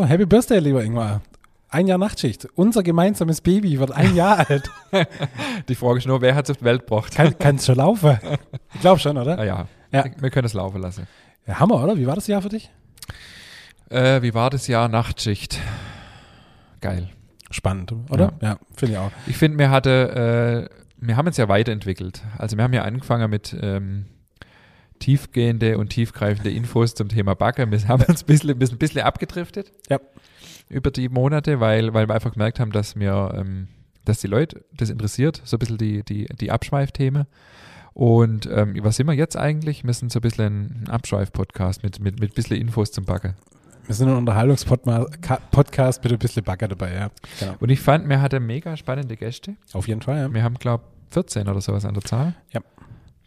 Happy Birthday, lieber Ingmar. Ein Jahr Nachtschicht. Unser gemeinsames Baby wird ein Jahr alt. Die Frage ist nur, wer hat es auf die Welt gebracht? Kann es schon laufen? Ich glaube schon, oder? Ah, ja. Ja. wir können es laufen lassen. Ja, Hammer, oder? Wie war das Jahr für dich? Äh, wie war das Jahr Nachtschicht? Geil. Spannend, oder? Ja. finde ich auch. Ich finde, wir hatte, äh, wir haben uns ja weiterentwickelt. Also wir haben ja angefangen mit ähm, tiefgehende und tiefgreifende Infos zum Thema Backe. Wir haben uns ein bisschen, ein bisschen, abgedriftet Ja. über die Monate, weil, weil wir einfach gemerkt haben, dass wir, ähm, dass die Leute das interessiert, so ein bisschen die, die, die Abschweifthemen. Und ähm, was sind wir jetzt eigentlich? Wir sind so ein bisschen ein Abschweif-Podcast mit, mit, mit ein bisschen Infos zum Backe. Wir sind ein Unterhaltungspodcast mit ein bisschen Bagger dabei, ja. Genau. Und ich fand, wir hatten mega spannende Gäste. Auf jeden Fall, ja. Wir haben, glaube ich, 14 oder sowas an der Zahl. Ja.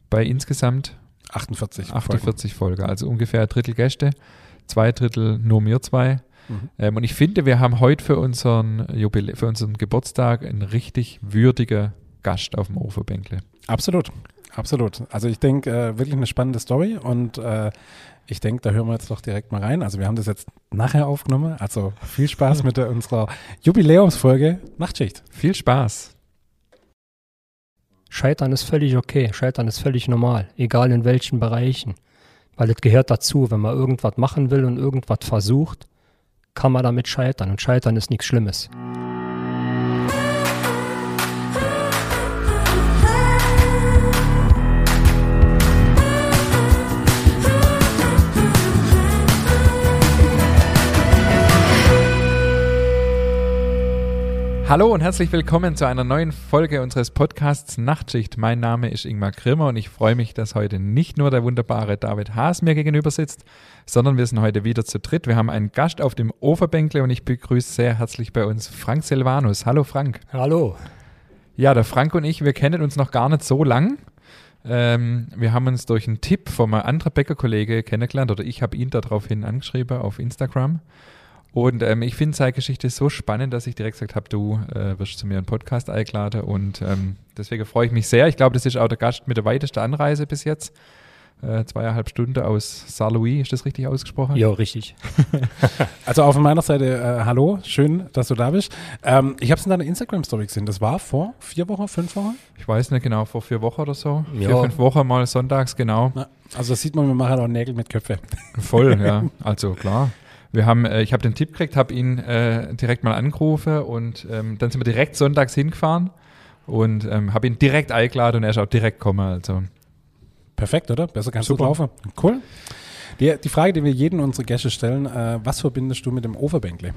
Bei insgesamt 48. 48 Folgen. Also ungefähr ein Drittel Gäste, zwei Drittel nur wir zwei. Mhm. Ähm, und ich finde, wir haben heute für unseren Jubilä für unseren Geburtstag einen richtig würdiger Gast auf dem Ofenbänkle. Absolut. Absolut. Also ich denke, äh, wirklich eine spannende Story und äh, ich denke, da hören wir jetzt doch direkt mal rein. Also wir haben das jetzt nachher aufgenommen. Also viel Spaß mit der, unserer Jubiläumsfolge Nachtschicht. Viel Spaß. Scheitern ist völlig okay. Scheitern ist völlig normal, egal in welchen Bereichen. Weil es gehört dazu, wenn man irgendwas machen will und irgendwas versucht, kann man damit scheitern. Und scheitern ist nichts Schlimmes. Hallo und herzlich willkommen zu einer neuen Folge unseres Podcasts Nachtschicht. Mein Name ist Ingmar Grimmer und ich freue mich, dass heute nicht nur der wunderbare David Haas mir gegenüber sitzt, sondern wir sind heute wieder zu dritt. Wir haben einen Gast auf dem Oberbänkle und ich begrüße sehr herzlich bei uns Frank Silvanus. Hallo Frank. Hallo. Ja, der Frank und ich, wir kennen uns noch gar nicht so lang. Ähm, wir haben uns durch einen Tipp von einem anderen Bäckerkollege kennengelernt oder ich habe ihn daraufhin angeschrieben auf Instagram. Und ähm, ich finde seine Geschichte so spannend, dass ich direkt gesagt habe, du äh, wirst zu mir einen Podcast eingeladen und ähm, deswegen freue ich mich sehr. Ich glaube, das ist auch der Gast mit der weitesten Anreise bis jetzt. Äh, zweieinhalb Stunden aus Saint-Louis, ist das richtig ausgesprochen? Ja, richtig. Also auf meiner Seite, äh, hallo, schön, dass du da bist. Ähm, ich habe es in deiner Instagram-Story gesehen. Das war vor vier Wochen, fünf Wochen? Ich weiß nicht genau, vor vier Wochen oder so. Ja. Vier, fünf Wochen mal sonntags, genau. Na, also das sieht man, wir machen auch Nägel mit Köpfe. Voll, ja. Also klar. Wir haben, äh, ich habe den Tipp gekriegt, habe ihn äh, direkt mal angerufen und ähm, dann sind wir direkt sonntags hingefahren und ähm, habe ihn direkt eingeladen und er ist auch direkt gekommen. Also Perfekt, oder? Besser kannst Super. du laufen. Cool. Die, die Frage, die wir jeden unserer Gäste stellen, äh, was verbindest du mit dem Overbänkle?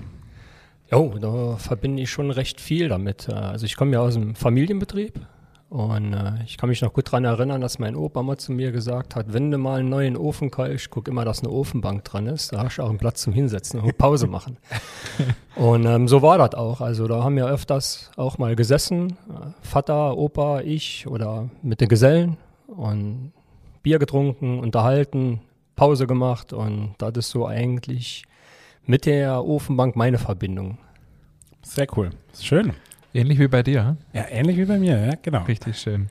Jo, da verbinde ich schon recht viel damit. Äh, Also ich komme ja aus einem Familienbetrieb und äh, ich kann mich noch gut daran erinnern, dass mein Opa mal zu mir gesagt hat, wenn du mal einen neuen Ofen kaufst, guck immer, dass eine Ofenbank dran ist. Da hast du auch einen Platz zum Hinsetzen und Pause machen. und ähm, so war das auch. Also da haben wir öfters auch mal gesessen, äh, Vater, Opa, ich oder mit den Gesellen und Bier getrunken, unterhalten, Pause gemacht und das ist so eigentlich mit der Ofenbank meine Verbindung. Sehr cool. Schön. Ähnlich wie bei dir. Ja, ähnlich wie bei mir, ja, genau. Richtig schön.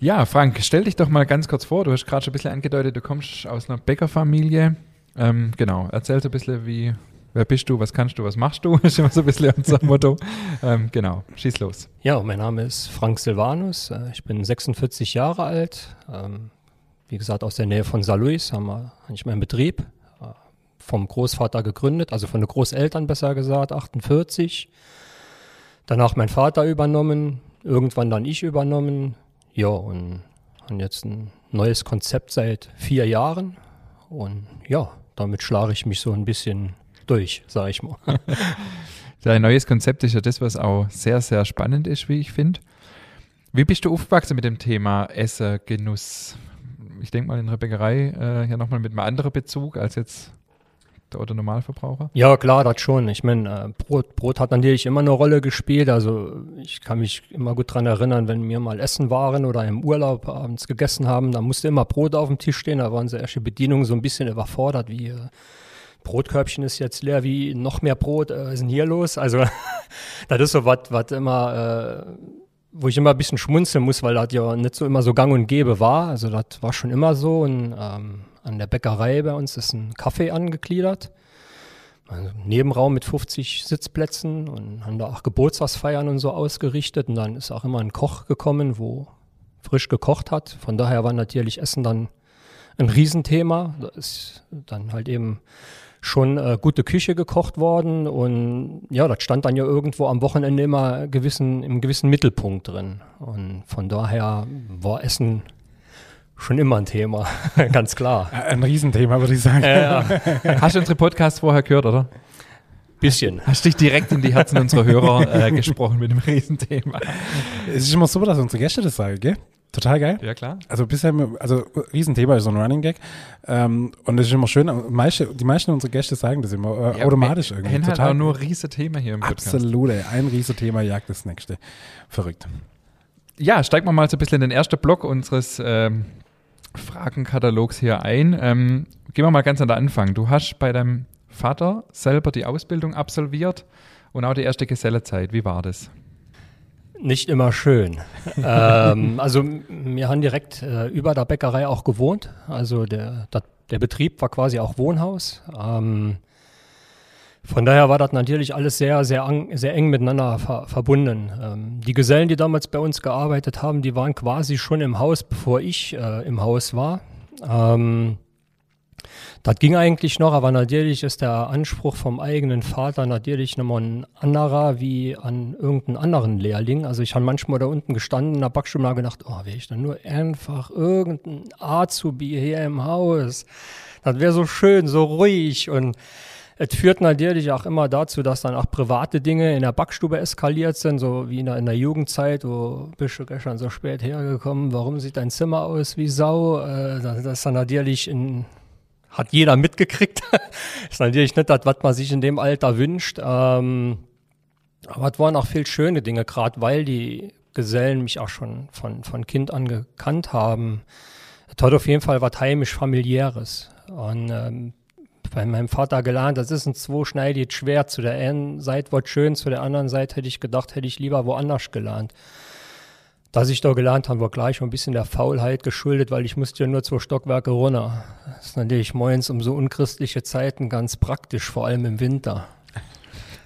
Ja, Frank, stell dich doch mal ganz kurz vor. Du hast gerade schon ein bisschen angedeutet, du kommst aus einer Bäckerfamilie. Ähm, genau, erzähl so ein bisschen, wie, wer bist du, was kannst du, was machst du? ist immer so ein bisschen unser Motto. Ähm, genau, schieß los. Ja, mein Name ist Frank Silvanus. äh, Ich bin 46 Jahre alt. Ähm, Wie gesagt, aus der Nähe von Saarlouis haben wir eigentlich meinen Betrieb äh, vom Großvater gegründet, also von den Großeltern besser gesagt, 48. Danach mein Vater übernommen, irgendwann dann ich übernommen. Ja, und haben jetzt ein neues Konzept seit vier Jahren. Und ja, damit schlage ich mich so ein bisschen durch, sage ich mal. Dein neues Konzept ist ja das, was auch sehr, sehr spannend ist, wie ich finde. Wie bist du aufgewachsen mit dem Thema Essen, Genuss? Ich denke mal in der Bäckerei äh, ja nochmal mit einem anderen Bezug als jetzt der Otto Normalverbraucher. Ja, klar, das schon. Ich meine, äh, Brot, Brot hat natürlich immer eine Rolle gespielt. Also ich kann mich immer gut dran erinnern, wenn wir mal essen waren oder im Urlaub abends gegessen haben, da musste immer Brot auf dem Tisch stehen. Da waren sie erste Bedienung so ein bisschen überfordert, wie äh, Brotkörbchen ist jetzt leer, wie noch mehr Brot äh, ist denn hier los? Also das ist so was, was immer, äh, wo ich immer ein bisschen schmunzeln muss, weil das ja nicht so immer so gang und gäbe war. Also das war schon immer so. Und ähm, an der Bäckerei bei uns ist ein Kaffee angegliedert. also Nebenraum mit 50 Sitzplätzen und haben da auch Geburtstagsfeiern und so ausgerichtet. Und dann ist auch immer ein Koch gekommen, wo frisch gekocht hat. Von daher war natürlich Essen dann ein Riesenthema. Da ist dann halt eben schon äh, gute Küche gekocht worden und ja, das stand dann ja irgendwo am Wochenende immer gewissen, im gewissen Mittelpunkt drin. Und von daher war Essen schon immer ein Thema, ganz klar. Ein Riesenthema, würde ich sagen. Ja, Hast du unsere Podcasts vorher gehört, oder? bisschen. Hast dich direkt in die Herzen unserer Hörer äh, gesprochen mit dem Riesenthema. Es ist immer super, dass unsere Gäste das sagen, gell? Total geil. Ja, klar. Also bisher, also Riesenthema ist so ein Running Gag. Ähm, und das ist immer schön. Meiste, die meisten unserer Gäste sagen das immer äh, Ja, automatisch wir- irgendwie. Halt Total, auch nur riese Thema hier im Podcast. absolut, ey. Ein Riesenthema jagt das nächste. Verrückt. Ja, steigen wir mal so ein bisschen in den ersten Block unseres ähm, Fragenkatalogs hier ein. Ähm, gehen wir mal ganz an den Anfang. Du hast bei deinem Vater selber die Ausbildung absolviert und auch die erste Gesellenzeit. Wie war das? Nicht immer schön. ähm, also wir haben direkt äh, über der Bäckerei auch gewohnt. Also der, der, der Betrieb war quasi auch Wohnhaus. Ähm, von daher war das natürlich alles sehr, sehr, sehr eng miteinander ver, verbunden. Ähm, die Gesellen, die damals bei uns gearbeitet haben, die waren quasi schon im Haus, bevor ich äh, im Haus war. Ähm, das ging eigentlich noch, aber natürlich ist der Anspruch vom eigenen Vater natürlich nochmal ein anderer wie an irgendeinen anderen Lehrling. Also ich habe manchmal da unten gestanden in der Backstube und gedacht, oh, wäre ich dann nur einfach irgendein Azubi hier im Haus. Das wäre so schön, so ruhig und es führt natürlich auch immer dazu, dass dann auch private Dinge in der Backstube eskaliert sind, so wie in der, in der Jugendzeit, wo bist du gestern so spät hergekommen, warum sieht dein Zimmer aus wie Sau? Äh, das, ist dann natürlich in, hat jeder mitgekriegt. ist natürlich nicht das, was man sich in dem Alter wünscht. Ähm, aber es waren auch viel schöne Dinge, gerade weil die Gesellen mich auch schon von, von Kind an gekannt haben. Es hat auf jeden Fall was heimisch-familiäres. Und ähm, bei meinem Vater gelernt, das ist ein zweischneidiges Schwert. Zu der einen Seite wird schön, zu der anderen Seite hätte ich gedacht, hätte ich lieber woanders gelernt. Dass ich da gelernt habe, war gleich ein bisschen der Faulheit geschuldet, weil ich musste ja nur zwei Stockwerke runter. Das ist natürlich moins um so unchristliche Zeiten ganz praktisch, vor allem im Winter.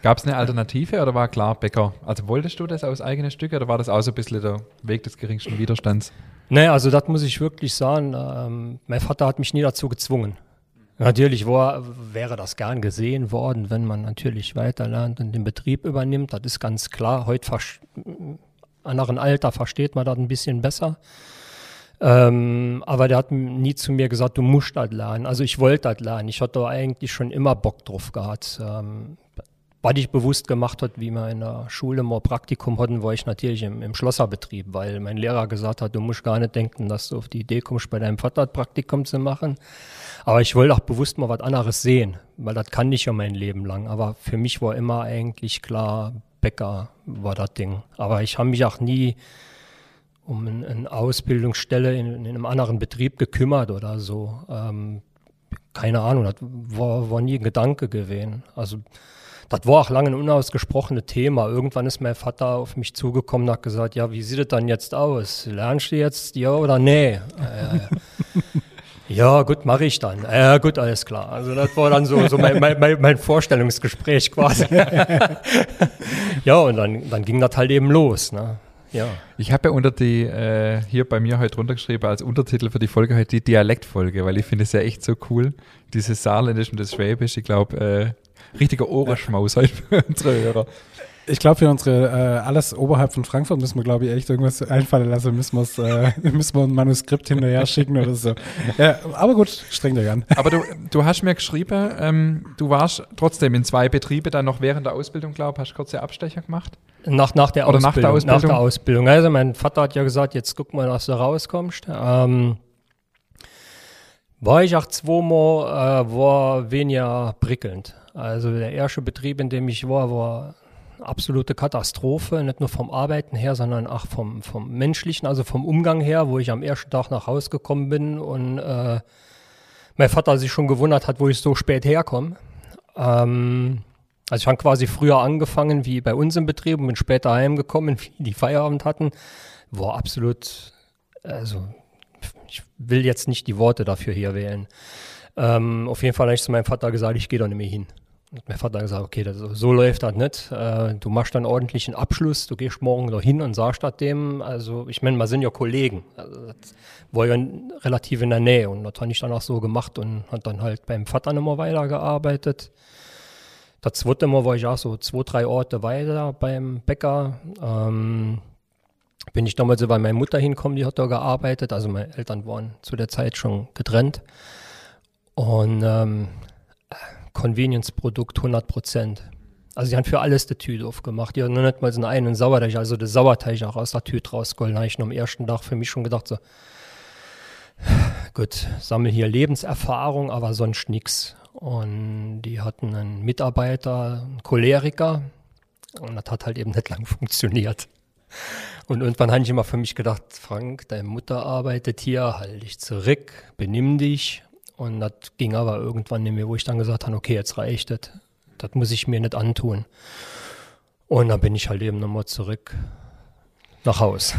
Gab es eine Alternative oder war klar Bäcker? Also wolltest du das aus eigenen Stücken oder war das auch so ein bisschen der Weg des geringsten Widerstands? Nee, also das muss ich wirklich sagen. Ähm, mein Vater hat mich nie dazu gezwungen. Natürlich war, wäre das gern gesehen worden, wenn man natürlich weiterlernt und den Betrieb übernimmt. Das ist ganz klar. Heute vers- anderen Alter versteht man das ein bisschen besser. Ähm, aber der hat nie zu mir gesagt, du musst das lernen. Also ich wollte das lernen. Ich hatte eigentlich schon immer Bock drauf gehabt. Ähm, was ich bewusst gemacht hat, wie wir in der Schule mal Praktikum hatten, war ich natürlich im, im Schlosserbetrieb, weil mein Lehrer gesagt hat, du musst gar nicht denken, dass du auf die Idee kommst, bei deinem Vater Praktikum zu machen. Aber ich wollte auch bewusst mal was anderes sehen, weil das kann ich ja mein Leben lang. Aber für mich war immer eigentlich klar, Bäcker war das Ding. Aber ich habe mich auch nie um ein- eine Ausbildungsstelle in, in einem anderen Betrieb gekümmert oder so. Ähm, keine Ahnung, das war, war nie ein Gedanke gewesen. Also das war auch lange ein unausgesprochenes Thema. Irgendwann ist mein Vater auf mich zugekommen und hat gesagt, ja, wie sieht es dann jetzt aus? Lernst du jetzt ja oder nee? Äh, ja, gut, mache ich dann. Ja, gut, alles klar. Also das war dann so, so mein, mein, mein, mein Vorstellungsgespräch quasi. ja, und dann, dann ging das halt eben los. Ne? Ja. Ich habe ja unter die, äh, hier bei mir heute runtergeschrieben als Untertitel für die Folge heute die Dialektfolge, weil ich finde es ja echt so cool, dieses Saarländisch und das Schwäbisch. Ich glaube, äh, richtiger Ohrenschmaus heute für unsere Hörer. Ich glaube, für unsere, äh, alles oberhalb von Frankfurt müssen wir, glaube ich, echt irgendwas einfallen lassen. Müssen, äh, müssen wir ein Manuskript hinterher schicken oder so. Ja, aber gut, streng dich an. Aber du, du hast mir geschrieben, ähm, du warst trotzdem in zwei Betriebe dann noch während der Ausbildung, glaube ich, hast kurze Abstecher gemacht. Nach, nach, der Oder nach der Ausbildung, Nach der Ausbildung? Ausbildung. Also mein Vater hat ja gesagt, jetzt guck mal, dass du rauskommst. Ähm, war ich auch zweimal, äh, war weniger prickelnd. Also der erste Betrieb, in dem ich war, war absolute Katastrophe. Nicht nur vom Arbeiten her, sondern auch vom, vom menschlichen, also vom Umgang her, wo ich am ersten Tag nach Hause gekommen bin und äh, mein Vater sich schon gewundert hat, wo ich so spät herkomme. Ähm, also ich habe quasi früher angefangen wie bei uns im Betrieb und bin später heimgekommen, wie die Feierabend hatten. War absolut, also ich will jetzt nicht die Worte dafür hier wählen. Ähm, auf jeden Fall habe ich zu meinem Vater gesagt, ich gehe da nicht mehr hin. Hat mein Vater gesagt, okay, das, so läuft das nicht. Äh, du machst dann ordentlichen Abschluss, du gehst morgen da hin und sagst das dem. Also ich meine, wir sind ja Kollegen. Also, das war ja relativ in der Nähe und das habe ich dann auch so gemacht und hat dann halt beim Vater nochmal weitergearbeitet. Das zweite Mal war ich auch so zwei, drei Orte weiter beim Bäcker. Ähm, bin ich damals so, weil meine Mutter hinkommen, die hat da gearbeitet. Also meine Eltern waren zu der Zeit schon getrennt. Und ähm, Convenience-Produkt 100 Prozent. Also die haben für alles die Tüte aufgemacht. Die haben noch nicht mal so einen Sauerteig, also den Sauerteig auch aus der Tüte rausgeholt. Da habe ich noch am ersten Tag für mich schon gedacht, so, gut, sammle hier Lebenserfahrung, aber sonst nichts. Und die hatten einen Mitarbeiter, einen Choleriker, und das hat halt eben nicht lang funktioniert. Und irgendwann habe ich immer für mich gedacht, Frank, deine Mutter arbeitet hier, halt dich zurück, benimm dich. Und das ging aber irgendwann nicht mehr, wo ich dann gesagt habe, okay, jetzt reicht das. Das muss ich mir nicht antun. Und dann bin ich halt eben nochmal zurück nach Haus.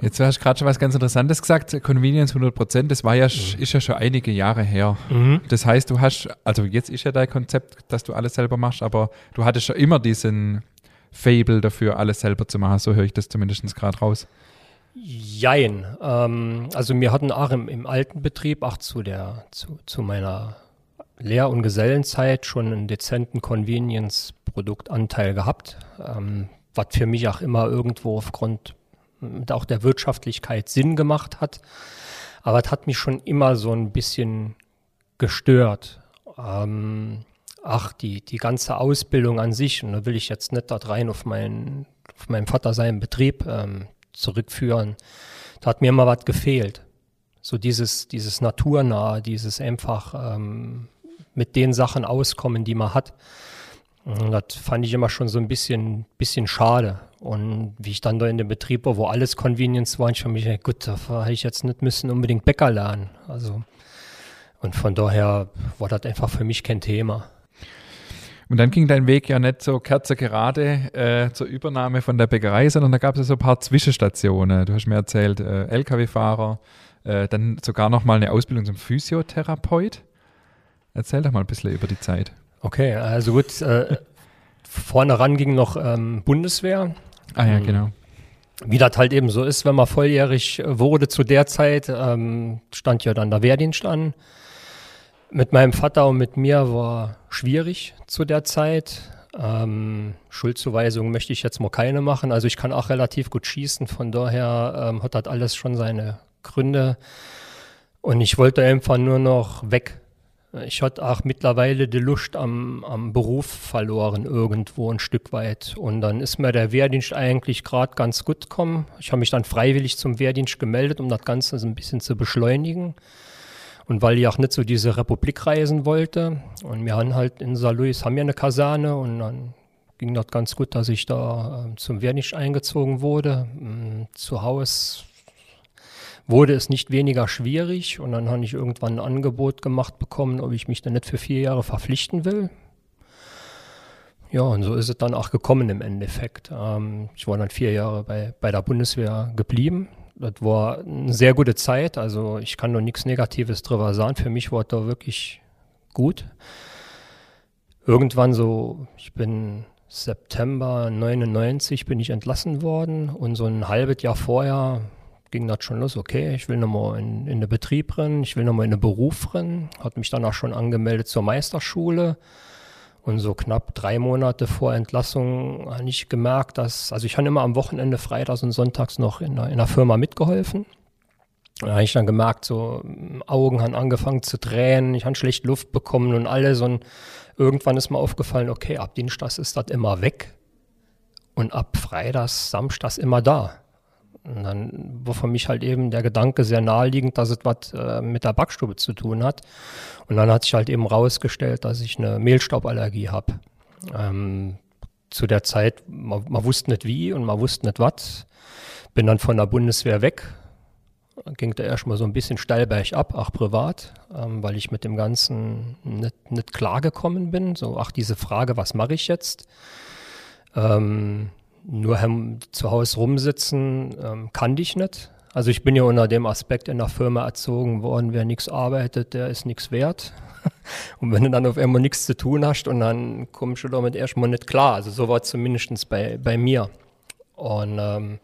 Jetzt hast du gerade schon was ganz Interessantes gesagt, Convenience 100%, das war ja, mhm. ist ja schon einige Jahre her. Mhm. Das heißt, du hast, also jetzt ist ja dein Konzept, dass du alles selber machst, aber du hattest schon immer diesen Fable dafür, alles selber zu machen, so höre ich das zumindest gerade raus. Jein. Ähm, also wir hatten auch im, im, alten Betrieb, auch zu, der, zu, zu meiner Lehr- und Gesellenzeit schon einen dezenten Convenience-Produktanteil gehabt, ähm, was für mich auch immer irgendwo aufgrund äh, auch der Wirtschaftlichkeit Sinn gemacht hat. Aber es hat mich schon immer so ein bisschen gestört. Ähm, ach, die, die ganze Ausbildung an sich, und da will ich jetzt nicht da rein auf, meinen, auf meinen Vater seinen Betrieb, ähm, zurückführen. Da hat mir immer was gefehlt. So dieses, dieses Naturnahe, dieses einfach ähm, mit den Sachen auskommen, die man hat. Und das fand ich immer schon so ein bisschen, bisschen schade. Und wie ich dann da in dem Betrieb war, wo alles Convenience war, ich für mich, gut, da hätte ich jetzt nicht müssen unbedingt Bäcker lernen. Also, und von daher war das einfach für mich kein Thema. Und dann ging dein Weg ja nicht so kerzegerade äh, zur Übernahme von der Bäckerei, sondern da gab es ja so ein paar Zwischenstationen. Du hast mir erzählt, äh, Lkw-Fahrer, äh, dann sogar noch mal eine Ausbildung zum Physiotherapeut. Erzähl doch mal ein bisschen über die Zeit. Okay, also gut, äh, vorne ran ging noch ähm, Bundeswehr. Ah ja, genau. Wie das halt eben so ist, wenn man volljährig wurde zu der Zeit, ähm, stand ja dann der Wehrdienst an. Mit meinem Vater und mit mir war schwierig zu der Zeit. Ähm, Schuldzuweisungen möchte ich jetzt mal keine machen. Also ich kann auch relativ gut schießen, von daher ähm, hat das alles schon seine Gründe. Und ich wollte einfach nur noch weg. Ich hatte auch mittlerweile die Lust am, am Beruf verloren, irgendwo ein Stück weit. Und dann ist mir der Wehrdienst eigentlich gerade ganz gut gekommen. Ich habe mich dann freiwillig zum Wehrdienst gemeldet, um das Ganze so ein bisschen zu beschleunigen. Und weil ich auch nicht so diese Republik reisen wollte, und wir haben halt in St. Louis haben wir eine Kaserne und dann ging das ganz gut, dass ich da äh, zum Wehrdienst eingezogen wurde. Ähm, zu Hause wurde es nicht weniger schwierig und dann habe ich irgendwann ein Angebot gemacht bekommen, ob ich mich dann nicht für vier Jahre verpflichten will. Ja, und so ist es dann auch gekommen im Endeffekt. Ähm, ich war dann vier Jahre bei, bei der Bundeswehr geblieben. Das war eine sehr gute Zeit. Also ich kann noch nichts Negatives drüber sagen. Für mich war da wirklich gut. Irgendwann so, ich bin September 99 bin ich entlassen worden und so ein halbes Jahr vorher ging das schon los, okay, ich will nochmal in, in den Betrieb rennen, ich will nochmal in den Beruf rennen, hat mich dann auch schon angemeldet zur Meisterschule und so knapp drei Monate vor Entlassung habe ich gemerkt, dass, also ich habe immer am Wochenende, freitags und sonntags noch in einer, in einer Firma mitgeholfen. Da habe ich dann gemerkt, so Augen haben angefangen zu tränen, ich habe schlecht Luft bekommen und alles. Und irgendwann ist mir aufgefallen, okay, ab Dienstags ist das immer weg und ab Freitags, Samstags immer da. Und dann war für mich halt eben der Gedanke sehr naheliegend, dass es was äh, mit der Backstube zu tun hat. Und dann hat sich halt eben rausgestellt, dass ich eine Mehlstauballergie habe. Ähm, zu der Zeit, man, man, wusste nicht wie und man wusste nicht was. Bin dann von der Bundeswehr weg. Ging da erstmal so ein bisschen steil bergab, auch privat, ähm, weil ich mit dem Ganzen nicht, nicht klargekommen bin. So, ach, diese Frage, was mache ich jetzt? Ähm, nur zu Hause rumsitzen ähm, kannte ich nicht. Also ich bin ja unter dem Aspekt in der Firma erzogen worden, wer nichts arbeitet, der ist nichts wert. Und wenn du dann auf einmal nichts zu tun hast und dann kommst du damit erstmal nicht klar. Also so war es zumindest bei, bei mir. Und ähm,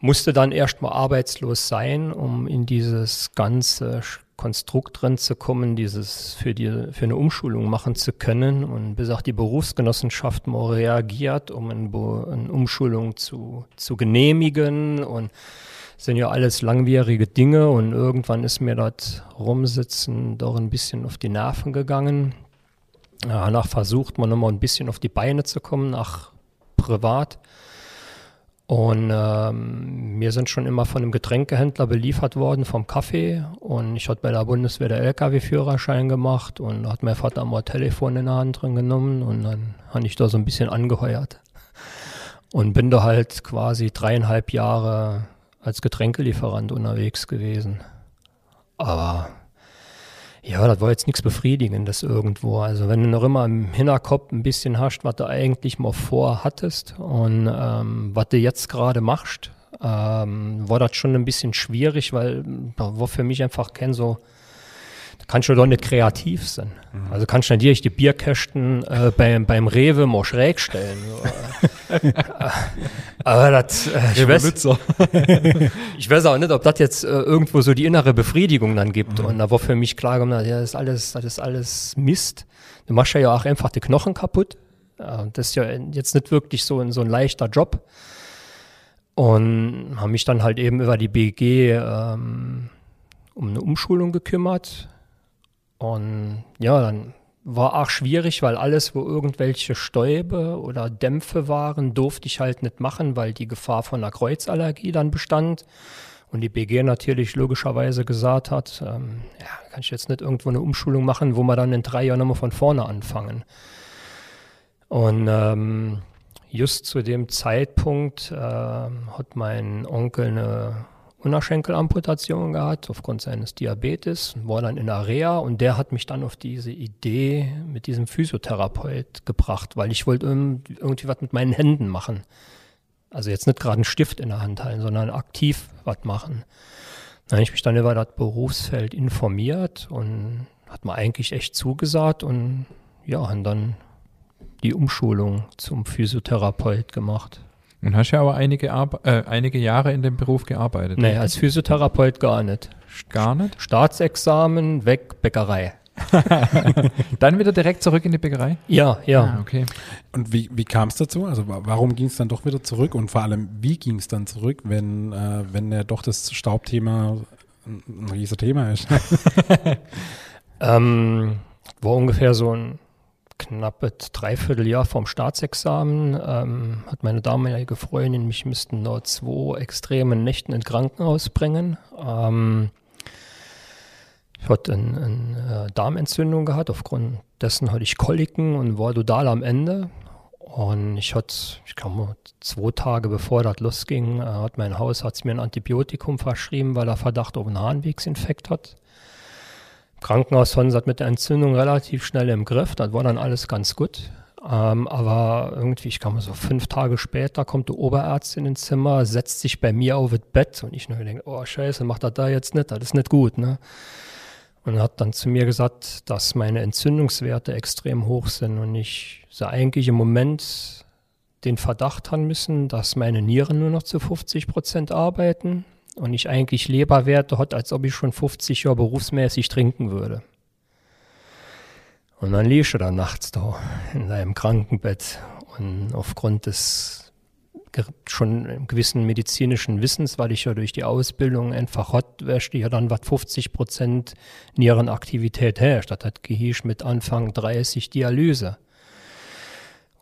musste dann erstmal arbeitslos sein, um in dieses ganze Konstrukt drin zu kommen, dieses für die für eine Umschulung machen zu können und bis auch die Berufsgenossenschaft mal reagiert, um eine, eine Umschulung zu, zu genehmigen und sind ja alles langwierige Dinge und irgendwann ist mir das Rumsitzen doch ein bisschen auf die Nerven gegangen. Danach versucht man nochmal ein bisschen auf die Beine zu kommen, nach privat. Und ähm, wir sind schon immer von einem Getränkehändler beliefert worden vom Kaffee. Und ich hatte bei der Bundeswehr der LKW-Führerschein gemacht und hat mein Vater mal Telefon in der Hand drin genommen und dann habe ich da so ein bisschen angeheuert. Und bin da halt quasi dreieinhalb Jahre als Getränkelieferant unterwegs gewesen. Aber ja, das war jetzt nichts Befriedigendes irgendwo. Also wenn du noch immer im Hinterkopf ein bisschen hast, was du eigentlich mal vorhattest und ähm, was du jetzt gerade machst, ähm, war das schon ein bisschen schwierig, weil da war für mich einfach kein so kannst du doch nicht kreativ sein. Mhm. Also kannst du natürlich die Bierkästen äh, beim, beim Rewe mal schräg stellen. Aber das, äh, ich, weiß, ich weiß auch nicht, ob das jetzt äh, irgendwo so die innere Befriedigung dann gibt. Mhm. Und da war für mich klar, ja, das ist alles, das ist alles Mist. Du machst ja auch einfach die Knochen kaputt. Ja, das ist ja jetzt nicht wirklich so, so ein leichter Job. Und habe mich dann halt eben über die BG ähm, um eine Umschulung gekümmert und ja, dann war auch schwierig, weil alles, wo irgendwelche Stäube oder Dämpfe waren, durfte ich halt nicht machen, weil die Gefahr von einer Kreuzallergie dann bestand. Und die BG natürlich logischerweise gesagt hat, ähm, ja, kann ich jetzt nicht irgendwo eine Umschulung machen, wo wir dann in drei Jahren nochmal von vorne anfangen. Und ähm, just zu dem Zeitpunkt äh, hat mein Onkel eine Unterschenkelamputation gehabt aufgrund seines Diabetes, war dann in der Reha und der hat mich dann auf diese Idee mit diesem Physiotherapeut gebracht, weil ich wollte irgendwie was mit meinen Händen machen. Also jetzt nicht gerade einen Stift in der Hand halten, sondern aktiv was machen. Dann habe ich mich dann über das Berufsfeld informiert und hat mir eigentlich echt zugesagt und ja, und dann die Umschulung zum Physiotherapeut gemacht. Und hast ja aber einige, Arbe äh, einige Jahre in dem Beruf gearbeitet. Nee, als Physiotherapeut gar nicht. Gar nicht? Staatsexamen, weg, Bäckerei. dann wieder direkt zurück in die Bäckerei? Ja, ja. Ah, okay. Und wie, wie kam es dazu? Also warum ging es dann doch wieder zurück? Und vor allem, wie ging es dann zurück, wenn, äh, wenn ja doch das Staubthema ein, ein riesiges Thema ist? ähm, war ungefähr so ein knappes Dreivierteljahr vom Staatsexamen ähm, hat meine damalige Freundin mich müssten nur zwei extremen Nächten ins Krankenhaus bringen. Ähm, ich hatte eine, eine Darmentzündung gehabt, aufgrund dessen hatte ich Koliken und war total am Ende. Und ich hatte, ich glaube, zwei Tage bevor das losging, äh, hat mein Hausarzt mir ein Antibiotikum verschrieben, weil er Verdacht auf einen Harnwegsinfekt hat. Krankenhaus hat mit der Entzündung relativ schnell im Griff. Das war dann alles ganz gut. Ähm, aber irgendwie, ich kam so fünf Tage später, kommt der Oberarzt in den Zimmer, setzt sich bei mir auf das Bett und ich nur denke, oh Scheiße, macht das da jetzt nicht, das ist nicht gut, ne? Und hat dann zu mir gesagt, dass meine Entzündungswerte extrem hoch sind und ich so eigentlich im Moment den Verdacht haben müssen, dass meine Nieren nur noch zu 50 Prozent arbeiten und ich eigentlich Leberwerte hat, als ob ich schon 50 Jahre berufsmäßig trinken würde. Und dann liegst du da nachts da in deinem Krankenbett und aufgrund des schon gewissen medizinischen Wissens, weil ich ja durch die Ausbildung einfach hat, du ja dann was 50 Prozent Nierenaktivität herrscht. Das hat gehieß mit Anfang 30 Dialyse.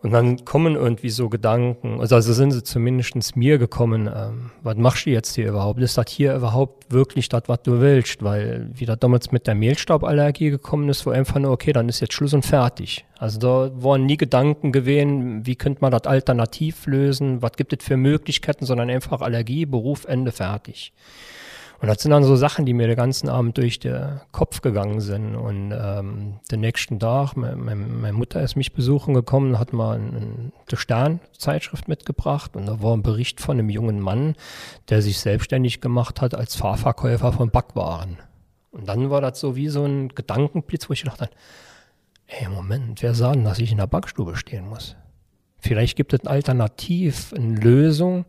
Und dann kommen irgendwie so Gedanken, also, also sind sie zumindest mir gekommen, ähm, was machst du jetzt hier überhaupt? Ist das hier überhaupt wirklich das, was du willst? Weil wie das damals mit der Mehlstauballergie gekommen ist, wo einfach nur, okay, dann ist jetzt Schluss und fertig. Also da waren nie Gedanken gewesen, wie könnte man das alternativ lösen, was gibt es für Möglichkeiten, sondern einfach Allergie, Beruf, Ende, fertig. Und das sind dann so Sachen, die mir den ganzen Abend durch den Kopf gegangen sind. Und ähm, den nächsten Tag, meine, meine Mutter ist mich besuchen gekommen, hat mal eine Stern-Zeitschrift mitgebracht und da war ein Bericht von einem jungen Mann, der sich selbstständig gemacht hat als Fahrverkäufer von Backwaren. Und dann war das so wie so ein Gedankenblitz, wo ich dachte, ey, Moment, wer sah denn, dass ich in der Backstube stehen muss? Vielleicht gibt es ein Alternativ, eine Lösung,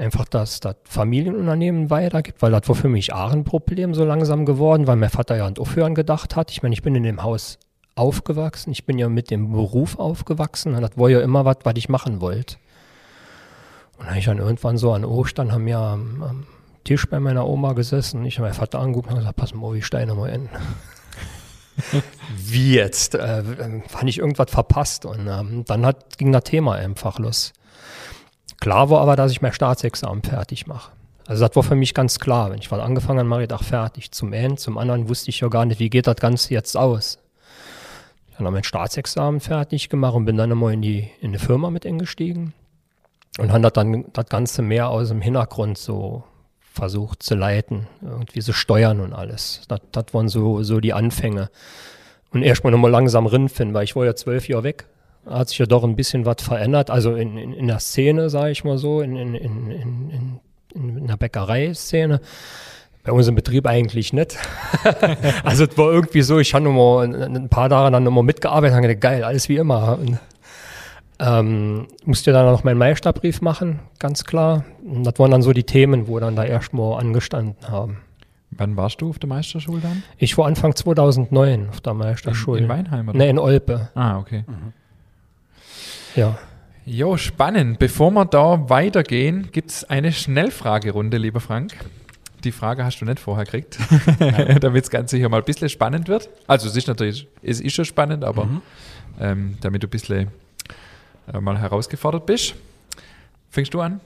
einfach, dass das Familienunternehmen weitergibt, weil das war für mich auch ein Problem so langsam geworden, weil mein Vater ja an Aufhören gedacht hat. Ich meine, ich bin in dem Haus aufgewachsen, ich bin ja mit dem Beruf aufgewachsen und das war ja immer was, was ich machen wollte. Und dann ich dann irgendwann so an Ostern haben wir am, am Tisch bei meiner Oma gesessen. Ich habe meinen Vater angeguckt und gesagt, pass mal, wie Steine mal in. Wie jetzt? Äh, fand ich irgendwas verpasst und ähm, dann hat, ging das Thema einfach los. Klar war aber, dass ich mein Staatsexamen fertig mache. Also das war für mich ganz klar. Wenn ich mal angefangen habe, mache ich das fertig. Zum einen, zum anderen wusste ich ja gar nicht, wie geht das Ganze jetzt aus. Dann habe ich mein Staatsexamen fertig gemacht und bin dann einmal in die in eine Firma mit eingestiegen und habe dann das Ganze mehr aus dem Hintergrund so versucht zu leiten, irgendwie so steuern und alles. Das, das waren so, so die Anfänge. Und erstmal nochmal langsam rinfinden, weil ich war ja zwölf Jahre weg. Hat sich ja doch ein bisschen was verändert. Also in, in, in der Szene, sage ich mal so, in, in, in, in, in der Bäckerei-Szene. Bei uns im Betrieb eigentlich nicht. also es war irgendwie so, ich habe ein paar Tage dann nochmal mitgearbeitet und gedacht, geil, alles wie immer. Und ähm, musste dann noch meinen Meisterbrief machen, ganz klar. Und das waren dann so die Themen, wo dann da erstmal angestanden haben. Wann warst du auf der Meisterschule dann? Ich war Anfang 2009 auf der Meisterschule. In, in Weinheim, oder? Ne, in Olpe. Ah, okay. Mhm. Ja. Jo, spannend. Bevor wir da weitergehen, gibt es eine Schnellfragerunde, lieber Frank. Die Frage hast du nicht vorher gekriegt, damit das Ganze hier mal ein bisschen spannend wird. Also es ist natürlich, es ist schon spannend, aber mhm. ähm, damit du ein bisschen äh, mal herausgefordert bist. Fängst du an?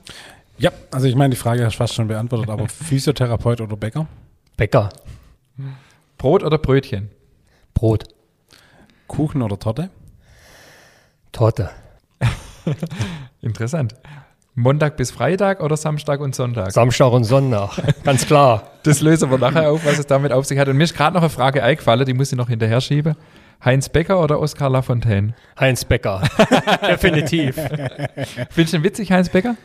Ja, also ich meine, die Frage hast du fast schon beantwortet, aber Physiotherapeut oder Bäcker? Bäcker. Brot oder Brötchen? Brot. Kuchen oder Torte? Torte. Interessant. Montag bis Freitag oder Samstag und Sonntag? Samstag und Sonntag, ganz klar. Das lösen wir nachher auf, was es damit auf sich hat. Und mir ist gerade noch eine Frage eingefallen, die muss ich noch hinterher schieben. Heinz Becker oder Oskar Lafontaine? Heinz Becker, definitiv. Findest du ihn witzig, Heinz Becker?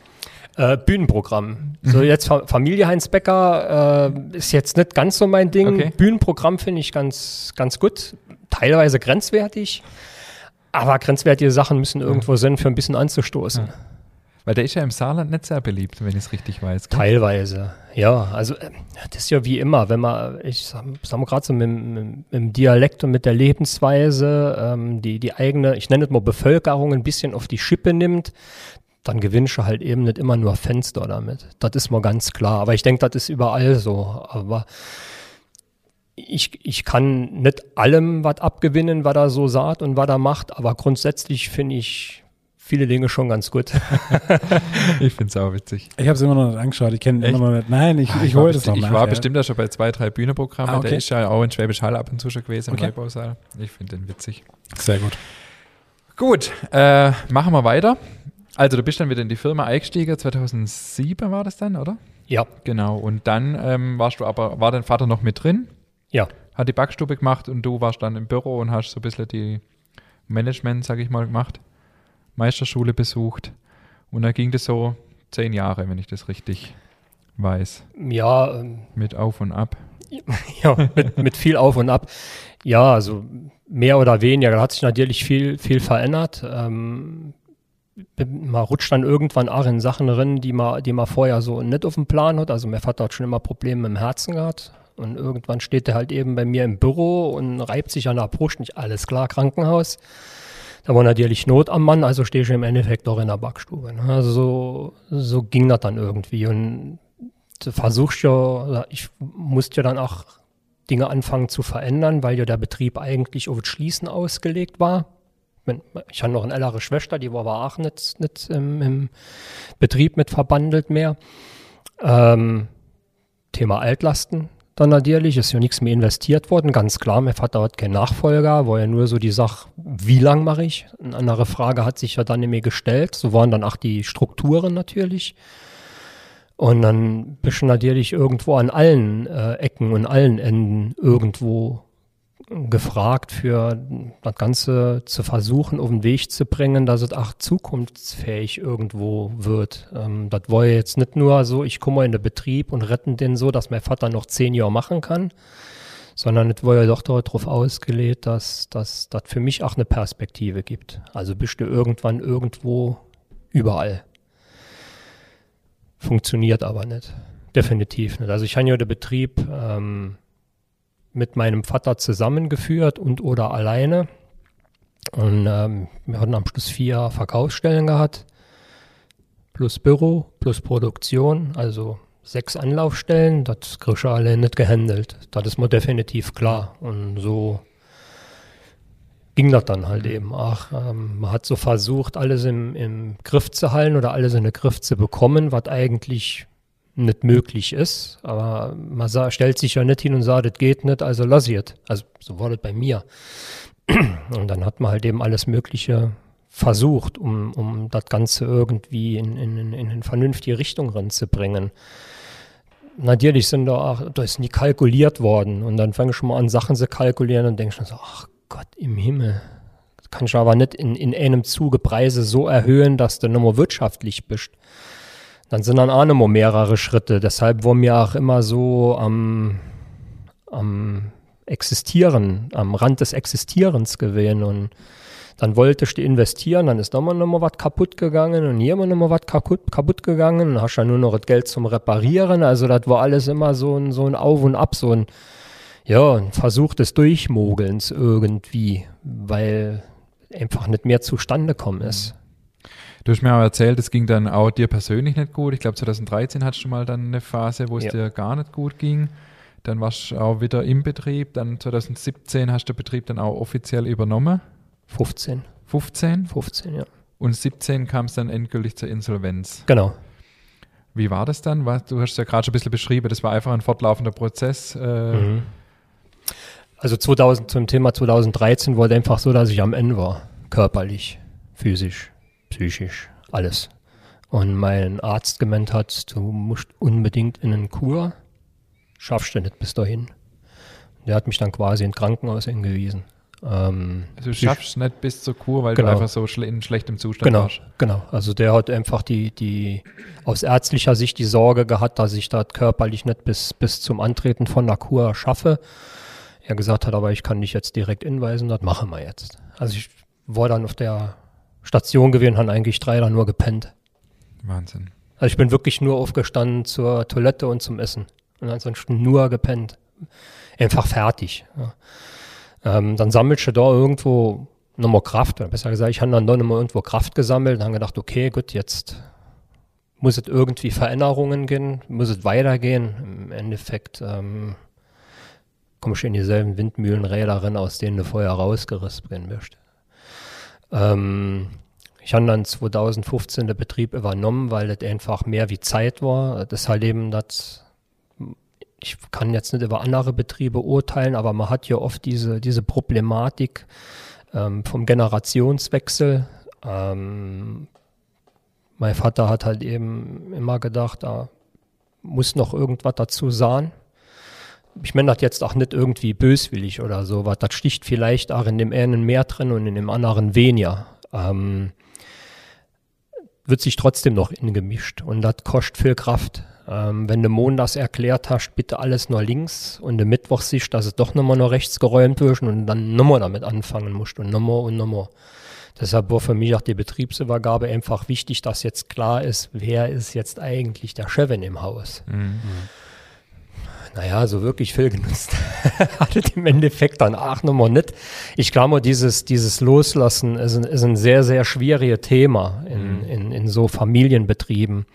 Äh, Bühnenprogramm. Mhm. So jetzt Familie Heinz Becker äh, ist jetzt nicht ganz so mein Ding. Okay. Bühnenprogramm finde ich ganz, ganz gut. Teilweise grenzwertig. Aber grenzwertige Sachen müssen irgendwo sein, für ein bisschen anzustoßen. Ja. Weil der ist ja im Saarland nicht sehr beliebt, wenn ich es richtig weiß. Gell? Teilweise, ja. Also äh, das ist ja wie immer, wenn man, ich sag, sag mal gerade so mit, mit, mit, dem Dialekt und mit der Lebensweise, ähm, die, die eigene, ich nenne es mal Bevölkerung ein bisschen auf die Schippe nimmt, dann gewinnst du halt eben nicht immer nur Fenster damit. Das ist mal ganz klar. Aber ich denke, das ist überall so. Aber ich, ich kann nicht allem was abgewinnen, was er so sagt und was er macht, aber grundsätzlich finde ich viele Dinge schon ganz gut. ich finde es auch witzig. Ich habe es immer noch nicht angeschaut. Ich kenne immer noch nicht. Nein, ich, ah, ich, ich hole das noch Ich war bestimmt ja schon bei zwei, drei Bühnenprogrammen. Ah, okay. Der ist ja auch in Schwäbisch Hall ab und zu schon gewesen okay. im Neubausaal. Ich finde den witzig. Sehr gut. Gut, äh, machen wir weiter. Also du bist dann wieder in die Firma eingestiegen, 2007 war das dann, oder? Ja. Genau, und dann ähm, warst du aber, war dein Vater noch mit drin? Ja. Hat die Backstube gemacht und du warst dann im Büro und hast so ein bisschen die Management, sag ich mal, gemacht. Meisterschule besucht. Und dann ging das so zehn Jahre, wenn ich das richtig weiß. Ja. Ähm, mit Auf und Ab. Ja, mit, mit viel Auf und Ab. Ja, also mehr oder weniger. Da hat sich natürlich viel, viel verändert. Ähm, man rutscht dann irgendwann auch in Sachen drin, die man, die man vorher so nicht auf dem Plan hat. Also mein Vater hat schon immer Probleme dem Herzen gehabt. Und irgendwann steht er halt eben bei mir im Büro und reibt sich an der Brust. Nicht alles klar, Krankenhaus. Da war natürlich Not am Mann, also stehe ich im Endeffekt auch in der Backstube. Ne? Also so, so ging das dann irgendwie. Und du versuchst ja, ich musste ja dann auch Dinge anfangen zu verändern, weil ja der Betrieb eigentlich auf das Schließen ausgelegt war. Ich hatte noch eine ältere Schwester, die war aber auch nicht, nicht im, im Betrieb mit verbandelt mehr. Ähm, Thema Altlasten dann natürlich, ist ja nichts mehr investiert worden, ganz klar, mein Vater hat keinen Nachfolger, war ja nur so die Sache, wie lang mache ich? Eine andere Frage hat sich ja dann in mir gestellt, so waren dann auch die Strukturen natürlich. Und dann bist du natürlich irgendwo an allen äh, Ecken und allen Enden irgendwo gefragt, für das Ganze zu versuchen, auf den Weg zu bringen, dass es auch zukunftsfähig irgendwo wird. Ähm, das war jetzt nicht nur so, ich komme in den Betrieb und retten den so, dass mein Vater noch zehn Jahre machen kann, sondern es war ja doch darauf ausgelegt, dass das für mich auch eine Perspektive gibt. Also bist du irgendwann irgendwo überall. Funktioniert aber nicht. Definitiv nicht. Also ich habe ja den Betrieb ähm, mit meinem Vater zusammengeführt und oder alleine. Und ähm, wir hatten am Schluss vier Verkaufsstellen gehabt, plus Büro, plus Produktion, also sechs Anlaufstellen. Das kriegst du alle nicht gehandelt. Das ist mir definitiv klar. Und so ging das dann halt eben. Ach, ähm, man hat so versucht, alles im, im Griff zu halten oder alles in den Griff zu bekommen, was eigentlich nicht möglich ist. Aber man sah, stellt sich ja nicht hin und sagt, das geht nicht, also lass es. Also so war das bei mir. Und dann hat man halt eben alles Mögliche versucht, um, um das Ganze irgendwie in, in, in eine vernünftige Richtung ranzubringen. Natürlich sind da auch, da ist nie kalkuliert worden. Und dann fange ich schon mal an, Sachen zu kalkulieren und denke schon so, ach Gott im Himmel. Das kann ich aber nicht in, in einem Zuge Preise so erhöhen, dass du nochmal wirtschaftlich bist dann sind dann auch nochmal mehrere Schritte. Deshalb wollen wir auch immer so am, am Existieren, am Rand des Existierens gewesen. Und dann wolltest du investieren, dann ist nochmal noch was kaputt gegangen und hier immer nochmal was kaputt, kaputt gegangen. Dann hast ja nur noch das Geld zum Reparieren. Also das war alles immer so ein, so ein Auf und Ab, so ein, ja, ein Versuch des Durchmogelns irgendwie, weil einfach nicht mehr zustande kommen ist. Du hast mir auch erzählt, es ging dann auch dir persönlich nicht gut. Ich glaube, 2013 hattest du mal dann eine Phase, wo es ja. dir gar nicht gut ging. Dann warst du auch wieder im Betrieb. Dann 2017 hast du den Betrieb dann auch offiziell übernommen. 15. 15? 15, ja. Und 17 kam es dann endgültig zur Insolvenz. Genau. Wie war das dann? Du hast ja gerade schon ein bisschen beschrieben, das war einfach ein fortlaufender Prozess. Äh mhm. Also 2000, zum Thema 2013 war es einfach so, dass ich am Ende war. Körperlich, physisch psychisch, alles. Und mein Arzt gemeint hat, du musst unbedingt in einen Kur, schaffst du nicht bis dahin. Der hat mich dann quasi in Krankenhaus hingewiesen. Ähm, also du schaffst nicht bis zur Kur, weil genau. du einfach so schle in schlechtem Zustand genau, warst. Genau, also der hat einfach die, die aus ärztlicher Sicht die Sorge gehabt, dass ich das körperlich nicht bis, bis zum Antreten von der Kur schaffe. Er gesagt hat, aber ich kann dich jetzt direkt inweisen, das machen wir jetzt. Also ich war dann auf der Station gewesen, haben eigentlich drei da nur gepennt. Wahnsinn. Also ich bin wirklich nur aufgestanden zur Toilette und zum Essen. Und ansonsten nur gepennt. Einfach fertig. Ja. Ähm, dann sammelst du da irgendwo nochmal Kraft. Oder besser gesagt, ich habe dann da nochmal irgendwo Kraft gesammelt und habe gedacht, okay, gut, jetzt muss es irgendwie Veränderungen gehen, muss es weitergehen. Im Endeffekt ähm, kommst du in dieselben Windmühlenräder rein, aus denen du vorher rausgerissen bist. Ähm, ich habe dann 2015 den Betrieb übernommen, weil das einfach mehr wie Zeit war. Das halt eben das, ich kann jetzt nicht über andere Betriebe urteilen, aber man hat ja oft diese, diese Problematik ähm, vom Generationswechsel. Ähm, mein Vater hat halt eben immer gedacht, da muss noch irgendwas dazu sein ich meine das jetzt auch nicht irgendwie böswillig oder so, was das sticht vielleicht auch in dem einen mehr drin und in dem anderen weniger. Ähm, wird sich trotzdem noch ingemischt und das kostet viel Kraft. Ähm, wenn du montags erklärt hast, bitte alles nur links und du Mittwoch siehst, dass es doch nochmal nur rechts geräumt wird und dann nochmal damit anfangen musst und nochmal und nochmal. Deshalb war für mich auch die Betriebsübergabe einfach wichtig, dass jetzt klar ist, wer ist jetzt eigentlich der Chef in dem Haus. Mhm naja, so wirklich viel genutzt hatte im Endeffekt dann auch nochmal nicht. Ich glaube, dieses, dieses Loslassen ist ein, ist ein sehr, sehr schwieriges Thema in, mhm. in, in so Familienbetrieben.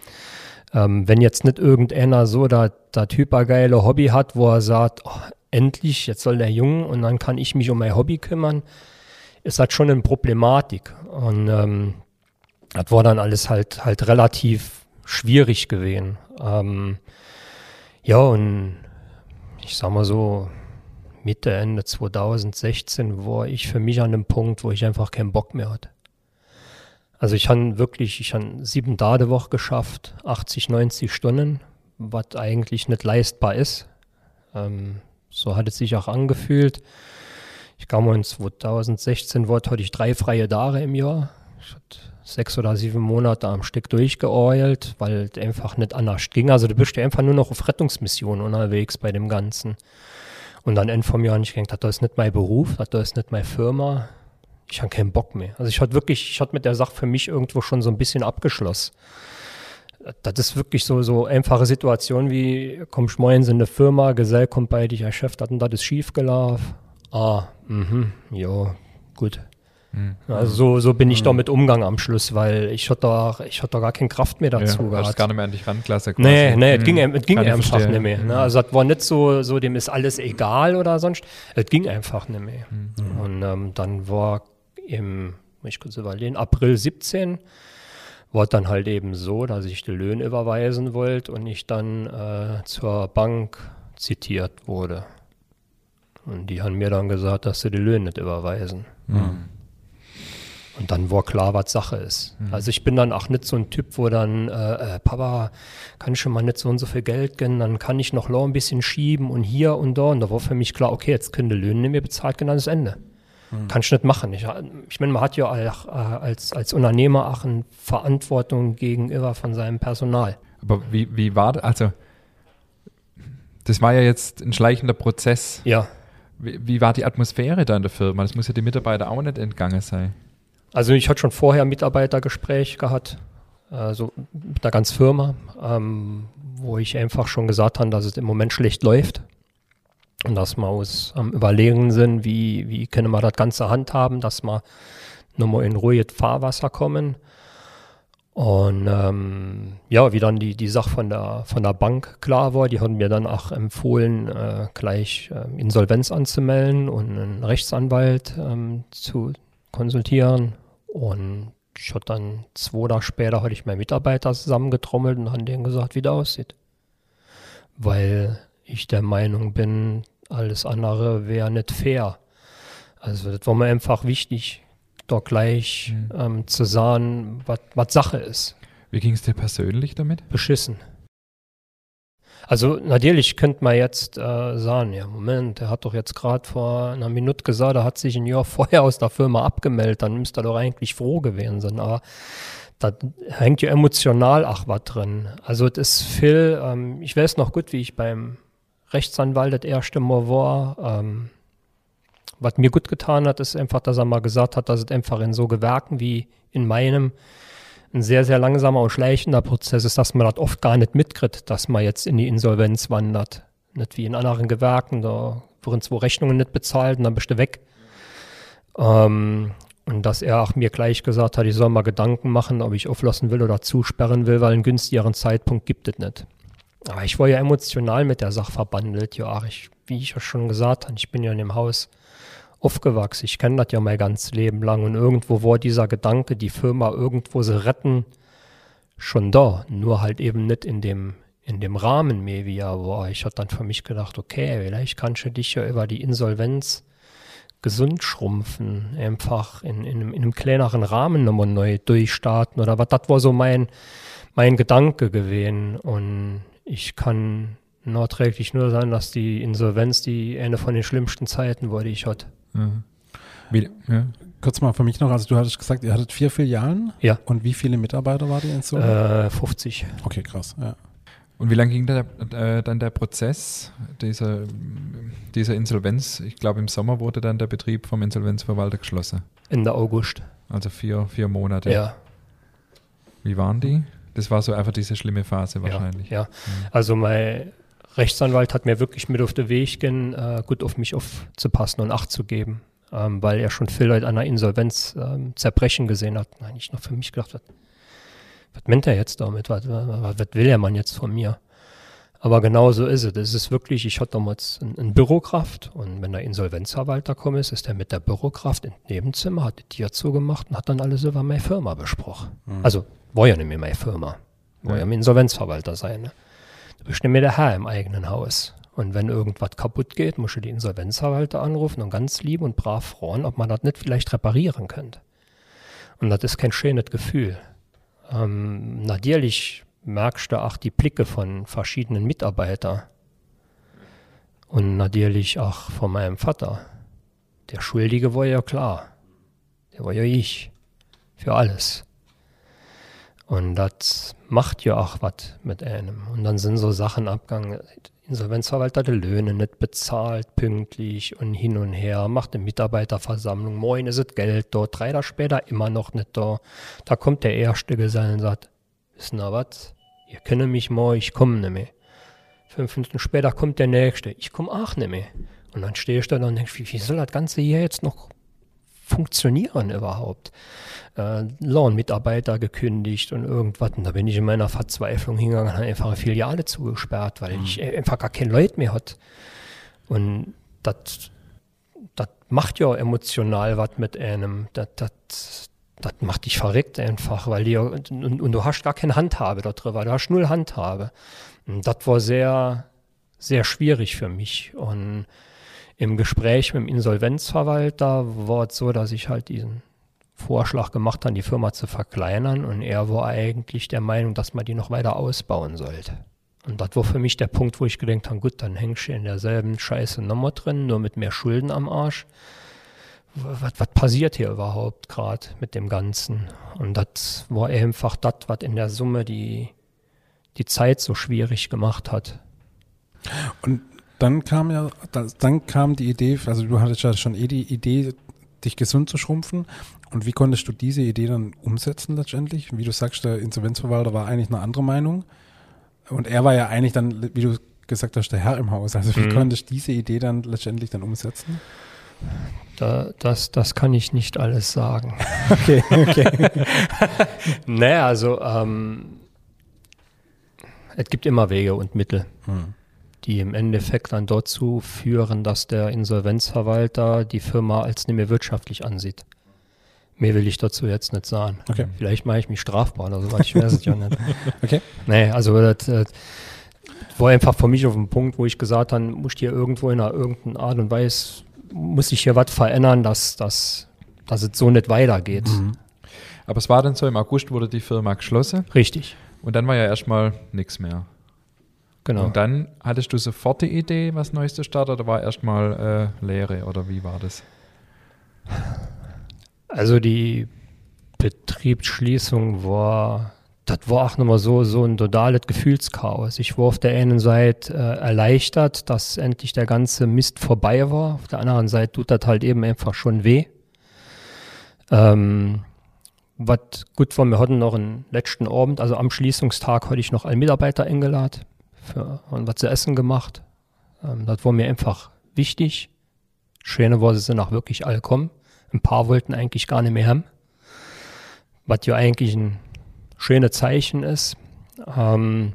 Ähm, wenn jetzt nicht irgendeiner so das hypergeile Hobby hat, wo er sagt, oh, endlich, jetzt soll der Junge und dann kann ich mich um mein Hobby kümmern, ist das schon eine Problematik. Und ähm, das war dann alles halt, halt relativ schwierig gewesen. Ähm, ja, und ich sag mal so, Mitte, Ende 2016 war ich für mich an einem Punkt, wo ich einfach keinen Bock mehr hatte. Also ich habe wirklich, ich habe sieben Tage Woche geschafft, 80, 90 Stunden, was eigentlich nicht leistbar ist. Ähm, so hat es sich auch angefühlt. Ich kam in 2016 Wort, hatte ich drei freie Tage im Jahr. Ich hatte sechs oder sieben Monate am Stück durchgeoilt, weil es einfach nicht anders ging. Also du bist ja einfach nur noch auf Rettungsmission unterwegs bei dem Ganzen. Und dann Ende vom Jahr nicht gedacht, das ist nicht mein Beruf, das ist nicht meine Firma. Ich habe keinen Bock mehr. Also ich hatte wirklich, ich hatte mit der Sache für mich irgendwo schon so ein bisschen abgeschlossen. Das ist wirklich so, so einfache Situation wie, kommst morgens in eine Firma, Gesell kommt bei dich, Herr Chef, das und das ist schief gelaufen. Ah, mhm, ja, gut. Mhm. Also so, so bin ich mhm. damit umgegangen am Schluss, weil ich hatte da, ich hatte da gar keine Kraft mehr dazu ja, gehabt. gar nicht mehr an dich ranklasse quasi. Nee, nee, mhm. es ging, es ging einfach nicht mehr. Ne? Also es war nicht so, so, dem ist alles egal oder sonst. Es ging einfach nicht mehr. Mhm. Und ähm, dann war im, ich kurz überlegen, April 17 war dann halt eben so, dass ich die Löhne überweisen wollte und ich dann äh, zur Bank zitiert wurde. Und die haben mir dann gesagt, dass sie die Löhne nicht überweisen. Mhm. Und dann war klar, was Sache ist. Mhm. Also ich bin dann auch nicht so ein Typ, wo dann, äh, äh, Papa, kann ich schon mal nicht so und so viel Geld gönnen, dann kann ich noch ein bisschen schieben und hier und da. Und da war für mich klar, okay, jetzt können die Löhne nicht mehr bezahlt, genau das Ende. Mhm. Kann ich nicht machen. Ich, ich meine, man hat ja auch, äh, als, als Unternehmer auch eine Verantwortung gegenüber von seinem Personal. Aber wie, wie war das? Also, das war ja jetzt ein schleichender Prozess. Ja. Wie, wie war die Atmosphäre da in der Firma? Das muss ja die Mitarbeiter auch nicht entgangen sein. Also ich hatte schon vorher ein Mitarbeitergespräch gehabt, also mit der ganzen Firma, ähm, wo ich einfach schon gesagt habe, dass es im Moment schlecht läuft. Und dass wir aus am Überlegen sind, wie, wie können wir das Ganze handhaben, dass wir nochmal in ruhiges Fahrwasser kommen. Und ähm, ja, wie dann die, die Sache von der, von der Bank klar war, die haben mir dann auch empfohlen, äh, gleich äh, Insolvenz anzumelden und einen Rechtsanwalt ähm, zu konsultieren und ich hatte dann zwei Tage später hatte ich meinen Mitarbeiter zusammengetrommelt und haben denen gesagt, wie der aussieht. Weil ich der Meinung bin, alles andere wäre nicht fair. Also das war mir einfach wichtig, da gleich mhm. ähm, zu sagen, was Sache ist. Wie ging es dir persönlich damit? Beschissen. Also natürlich könnte man jetzt äh, sagen, ja Moment, der hat doch jetzt gerade vor einer Minute gesagt, er hat sich ein Jahr vorher aus der Firma abgemeldet, dann müsste er doch eigentlich froh gewesen sein. Aber da hängt ja emotional auch was drin. Also es ist viel, ähm, ich weiß noch gut, wie ich beim Rechtsanwalt das erste Mal war. Ähm, was mir gut getan hat, ist einfach, dass er mal gesagt hat, dass es einfach in so Gewerken wie in meinem ein sehr, sehr langsamer und schleichender Prozess ist, dass man das oft gar nicht mitkriegt, dass man jetzt in die Insolvenz wandert. Nicht wie in anderen Gewerken, da wurden zwei Rechnungen nicht bezahlt und dann bist du weg. Ähm, und dass er auch mir gleich gesagt hat, ich soll mal Gedanken machen, ob ich auflassen will oder zusperren will, weil einen günstigeren Zeitpunkt gibt es nicht. Aber ich war ja emotional mit der Sache verbandelt. Ja, ich, wie ich ja schon gesagt habe, ich bin ja in dem Haus aufgewachsen. Ich kenne das ja mein ganzes Leben lang. Und irgendwo war dieser Gedanke, die Firma irgendwo zu retten, schon da. Nur halt eben nicht in dem, in dem Rahmen mehr, wie er war. Ich hatte dann für mich gedacht, okay, vielleicht kannst du dich ja über die Insolvenz gesund schrumpfen, einfach in, in, einem, in einem kleineren Rahmen nochmal neu durchstarten oder was. Das war so mein, mein Gedanke gewesen. Und ich kann nachträglich nur sagen, dass die Insolvenz die eine von den schlimmsten Zeiten war, die ich hatte. Mhm. Wie, ja. Kurz mal für mich noch, also du hattest gesagt, ihr hattet vier Filialen. Ja. Und wie viele Mitarbeiter war die in so? Äh, 50. Okay, krass, ja. Und wie lange ging der, äh, dann der Prozess dieser, dieser Insolvenz? Ich glaube, im Sommer wurde dann der Betrieb vom Insolvenzverwalter geschlossen. Ende August. Also vier, vier Monate. Ja. Wie waren die? Das war so einfach diese schlimme Phase wahrscheinlich. Ja, ja. Also mein Rechtsanwalt hat mir wirklich mit auf den Weg gehen, äh, gut auf mich aufzupassen und Acht zu geben, ähm, weil er schon viel Leute an einer Insolvenz ähm, zerbrechen gesehen hat. Nein, ich noch für mich gedacht, was, was meint er jetzt damit? Was, was, was will der Mann jetzt von mir? Aber genau so ist es. Es ist wirklich, ich hatte damals eine Bürokraft und wenn der Insolvenzverwalter kommt, ist, ist er mit der Bürokraft im Nebenzimmer, hat die Tür zugemacht und hat dann alles über meine Firma besprochen. Mhm. Also war ja nicht mehr meine Firma. War ja, ja mein Insolvenzverwalter sein. Ne? Bist mehr der Herr im eigenen Haus. Und wenn irgendwas kaputt geht, musst du die Insolvenzverwalter anrufen und ganz lieb und brav fragen, ob man das nicht vielleicht reparieren könnte. Und das ist kein schönes Gefühl. Ähm, natürlich merkst du auch die Blicke von verschiedenen Mitarbeitern. Und natürlich auch von meinem Vater. Der Schuldige war ja klar. Der war ja ich. Für alles. Und das macht ja auch was mit einem. Und dann sind so Sachen abgegangen. Insolvenzverwalter die Löhne nicht bezahlt, pünktlich und hin und her, macht eine Mitarbeiterversammlung, moin ist es Geld dort, drei Tage später immer noch nicht da. Da kommt der erste Gesell und sagt, wissen ihr was, ihr kennt mich mal, ich komme nicht mehr. Fünf Minuten später kommt der nächste, ich komme auch nicht mehr. Und dann stehe ich da und denke, wie, wie soll das Ganze hier jetzt noch funktionieren überhaupt? Äh, Lohnmitarbeiter gekündigt und irgendwas. Und da bin ich in meiner Verzweiflung hingegangen und habe einfach eine Filiale zugesperrt, weil mhm. ich einfach gar keine Leute mehr hatte. Und das macht ja emotional was mit einem. Das, das, das macht dich verrückt einfach, weil die, und, und du hast gar keine Handhabe darüber, du hast null Handhabe. Und das war sehr, sehr schwierig für mich. Und im Gespräch mit dem Insolvenzverwalter war es so, dass ich halt diesen Vorschlag gemacht habe, die Firma zu verkleinern und er war eigentlich der Meinung, dass man die noch weiter ausbauen sollte. Und das war für mich der Punkt, wo ich gedacht habe, gut, dann hängst du in derselben scheiße Nummer drin, nur mit mehr Schulden am Arsch. Was, was passiert hier überhaupt gerade mit dem Ganzen? Und das war einfach das, was in der Summe die, die Zeit so schwierig gemacht hat. Und dann kam ja, dann kam die Idee, also du hattest ja schon eh die Idee, dich gesund zu schrumpfen. Und wie konntest du diese Idee dann umsetzen letztendlich? Wie du sagst, der Insolvenzverwalter war eigentlich eine andere Meinung. Und er war ja eigentlich dann, wie du gesagt hast, der Herr im Haus. Also wie mhm. konntest du diese Idee dann letztendlich dann umsetzen? Da, das, das kann ich nicht alles sagen. okay, okay. naja, also ähm, es gibt immer Wege und Mittel. Hm die im Endeffekt dann dazu führen, dass der Insolvenzverwalter die Firma als nicht mehr wirtschaftlich ansieht. Mehr will ich dazu jetzt nicht sagen. Okay. Vielleicht mache ich mich strafbar oder so, ich weiß es ja nicht. Okay. Nee, also das, das war einfach für mich auf dem Punkt, wo ich gesagt habe, muss ich hier irgendwo in einer irgendeiner Art und Weise, muss ich hier was verändern, dass, dass, dass es so nicht weitergeht. Mhm. Aber es war dann so, im August wurde die Firma geschlossen. Richtig. Und dann war ja erstmal nichts mehr. Genau. Und dann hattest du sofort die Idee, was Neues zu starten oder war erstmal äh, Lehre oder wie war das? Also die Betriebsschließung war, das war auch nochmal so, so ein totales Gefühlschaos. Ich war auf der einen Seite äh, erleichtert, dass endlich der ganze Mist vorbei war. Auf der anderen Seite tut das halt eben einfach schon weh. Ähm, was gut war, wir hatten noch einen letzten Abend, also am Schließungstag hatte ich noch einen Mitarbeiter eingeladen für, und was zu essen gemacht. Ähm, das war mir einfach wichtig. Schöne war, sie sind auch wirklich alle kommen. Ein paar wollten eigentlich gar nicht mehr haben. Was ja eigentlich ein schönes Zeichen ist. Ähm,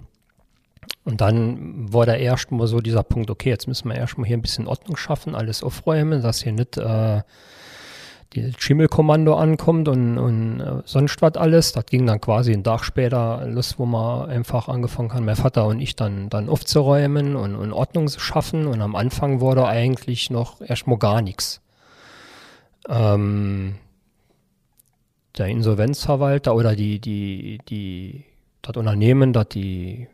und dann war da erstmal so dieser Punkt, okay, jetzt müssen wir erstmal hier ein bisschen Ordnung schaffen, alles aufräumen, dass hier nicht äh, die Schimmelkommando ankommt und, und äh, sonst was alles. Das ging dann quasi einen Tag später los, wo man einfach angefangen hat, mein Vater und ich dann, dann aufzuräumen und, und Ordnung zu schaffen. Und am Anfang wurde eigentlich noch erstmal gar nichts. Ähm, der Insolvenzverwalter oder die, die, die, das Unternehmen, das die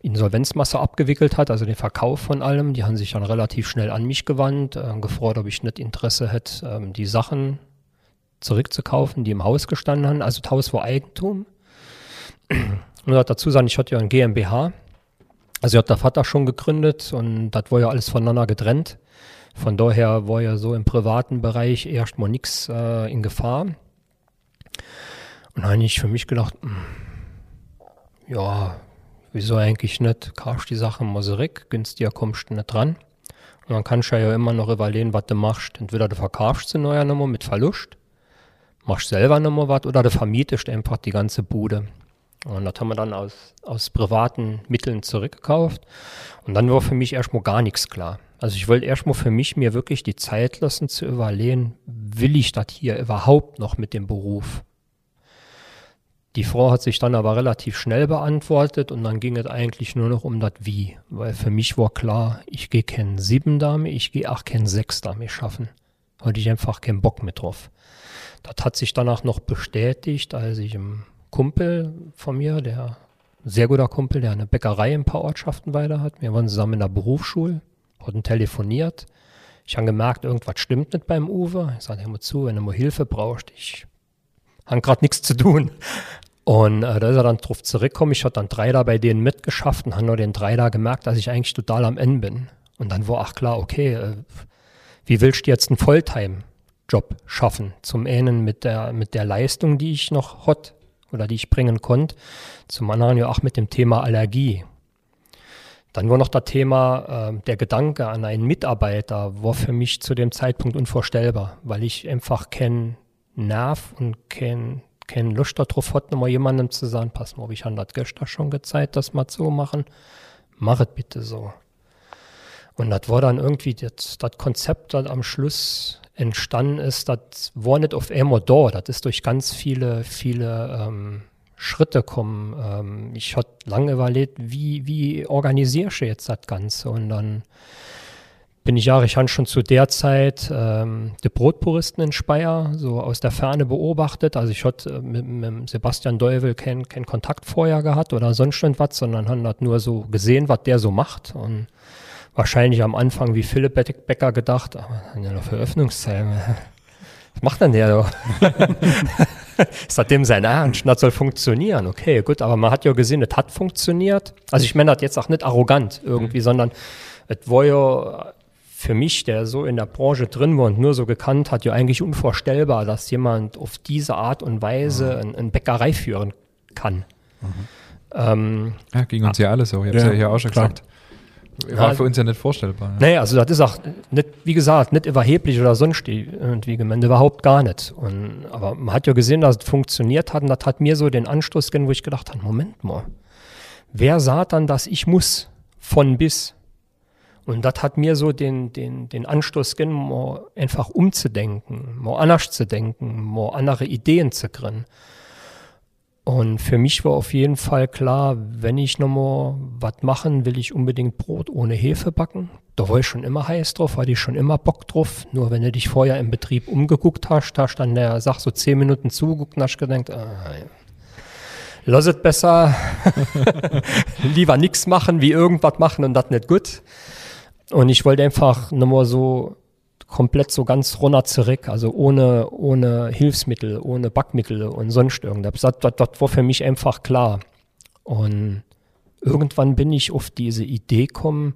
Insolvenzmasse abgewickelt hat, also den Verkauf von allem. Die haben sich dann relativ schnell an mich gewandt, äh, gefragt, ob ich nicht Interesse hätte, ähm, die Sachen zurückzukaufen, die im Haus gestanden haben. Also das Haus war Eigentum. Und dazu sagen, ich hatte ja ein GmbH. Also hat der Vater schon gegründet und das war ja alles voneinander getrennt. Von daher war ja so im privaten Bereich erstmal nichts äh, in Gefahr. Und dann habe ich für mich gedacht, mh, hm, ja, wieso eigentlich nicht? Kaufst die Sachen mal zurück, günstiger kommst du nicht dran. Und dann kannst du ja immer noch überlegen, was du machst. Entweder du verkaufst sie neuer Nummer mit Verlust, machst selber nochmal was oder du vermietest einfach die ganze Bude. Und das haben wir dann aus, aus privaten Mitteln zurückgekauft. Und dann war für mich erstmal gar nichts klar. Also ich wollte erstmal für mich mir wirklich die Zeit lassen zu überlegen, will ich das hier überhaupt noch mit dem Beruf? Die Frau hat sich dann aber relativ schnell beantwortet und dann ging es eigentlich nur noch um das Wie. Weil für mich war klar, ich gehe keinen sieben Dame, ich gehe auch keinen sechs Dame schaffen. Hatte ich einfach keinen Bock mehr drauf. Das hat sich danach noch bestätigt, als ich im Kumpel von mir, der sehr guter Kumpel, der eine Bäckerei in ein paar Ortschaften weiter hat. Wir waren zusammen in der Berufsschule, hatten telefoniert. Ich habe gemerkt, irgendwas stimmt nicht beim Uwe. Ich sagte, hör mal zu, wenn du mal Hilfe brauchst, ich habe gerade nichts zu tun. Und äh, da ist er dann drauf zurückgekommen. Ich hatte dann drei da bei denen mitgeschafft und habe nur den drei da gemerkt, dass ich eigentlich total am Ende bin. Und dann war auch klar, okay, äh, wie willst du jetzt einen Volltime-Job schaffen? Zum einen mit der, mit der Leistung, die ich noch hot oder die ich bringen konnte. Zum anderen ja auch mit dem Thema Allergie. Dann war noch das Thema, äh, der Gedanke an einen Mitarbeiter war für mich zu dem Zeitpunkt unvorstellbar, weil ich einfach keinen Nerv und kein keine Lust darauf hat, nochmal jemandem zu sagen, pass mal, ich habe das gestern schon gezeigt, das mal so machen. Mach es bitte so. Und das war dann irgendwie das, das Konzept, das am Schluss entstanden ist, das war nicht auf einmal da. Das ist durch ganz viele, viele ähm, Schritte kommen. Ähm, ich hatte lange überlegt, wie, wie organisiere ich jetzt das Ganze? Und dann bin ich ja, ich habe schon zu der Zeit ähm, die Brotpuristen in Speyer so aus der Ferne beobachtet. Also ich hatte äh, mit, mit Sebastian Deuvel keinen kein Kontakt vorher gehabt oder sonst irgendwas, sondern habe das nur so gesehen, was der so macht. Und wahrscheinlich am Anfang wie Philipp Becker gedacht, aber ja noch Veröffnungszeit. Was macht denn der da? ist das dem sein Ernst? Das soll funktionieren. Okay, gut, aber man hat ja gesehen, es hat funktioniert. Also ich meine das jetzt auch nicht arrogant irgendwie, mhm. sondern es war ja für mich, der so in der Branche drin war und nur so gekannt hat, ja eigentlich unvorstellbar, dass jemand auf diese Art und Weise mhm. eine Bäckerei führen kann. Mhm. Ähm, ja, ging uns ja alles so. Ich habe es ja, ja hier auch schon klar. gesagt. War ja, für uns ja nicht vorstellbar. Nee, also das ist auch nicht, wie gesagt, nicht überheblich oder sonst irgendwie gemeint, überhaupt gar nicht. Und, aber man hat ja gesehen, dass es funktioniert hat und das hat mir so den Anstoß gegeben, wo ich gedacht habe, Moment mal, wer sah dann, dass ich muss von bis? Und das hat mir so den, den, den Anstoß gegeben, mal einfach umzudenken, mal anders zu denken, mal andere Ideen zu kriegen. Und für mich war auf jeden Fall klar, wenn ich nochmal was machen, will ich unbedingt Brot ohne Hefe backen. Da war ich schon immer heiß drauf, hatte ich schon immer Bock drauf. Nur wenn du dich vorher im Betrieb umgeguckt hast, hast dann der Sach so zehn Minuten zugeguckt und hast gedacht, ah, lass es besser, lieber nichts machen, wie irgendwas machen und das nicht gut. Und ich wollte einfach nochmal so komplett so ganz runter zurück, also ohne, ohne Hilfsmittel, ohne Backmittel und sonst irgendwas. Das, das, das war für mich einfach klar. Und irgendwann bin ich auf diese Idee gekommen,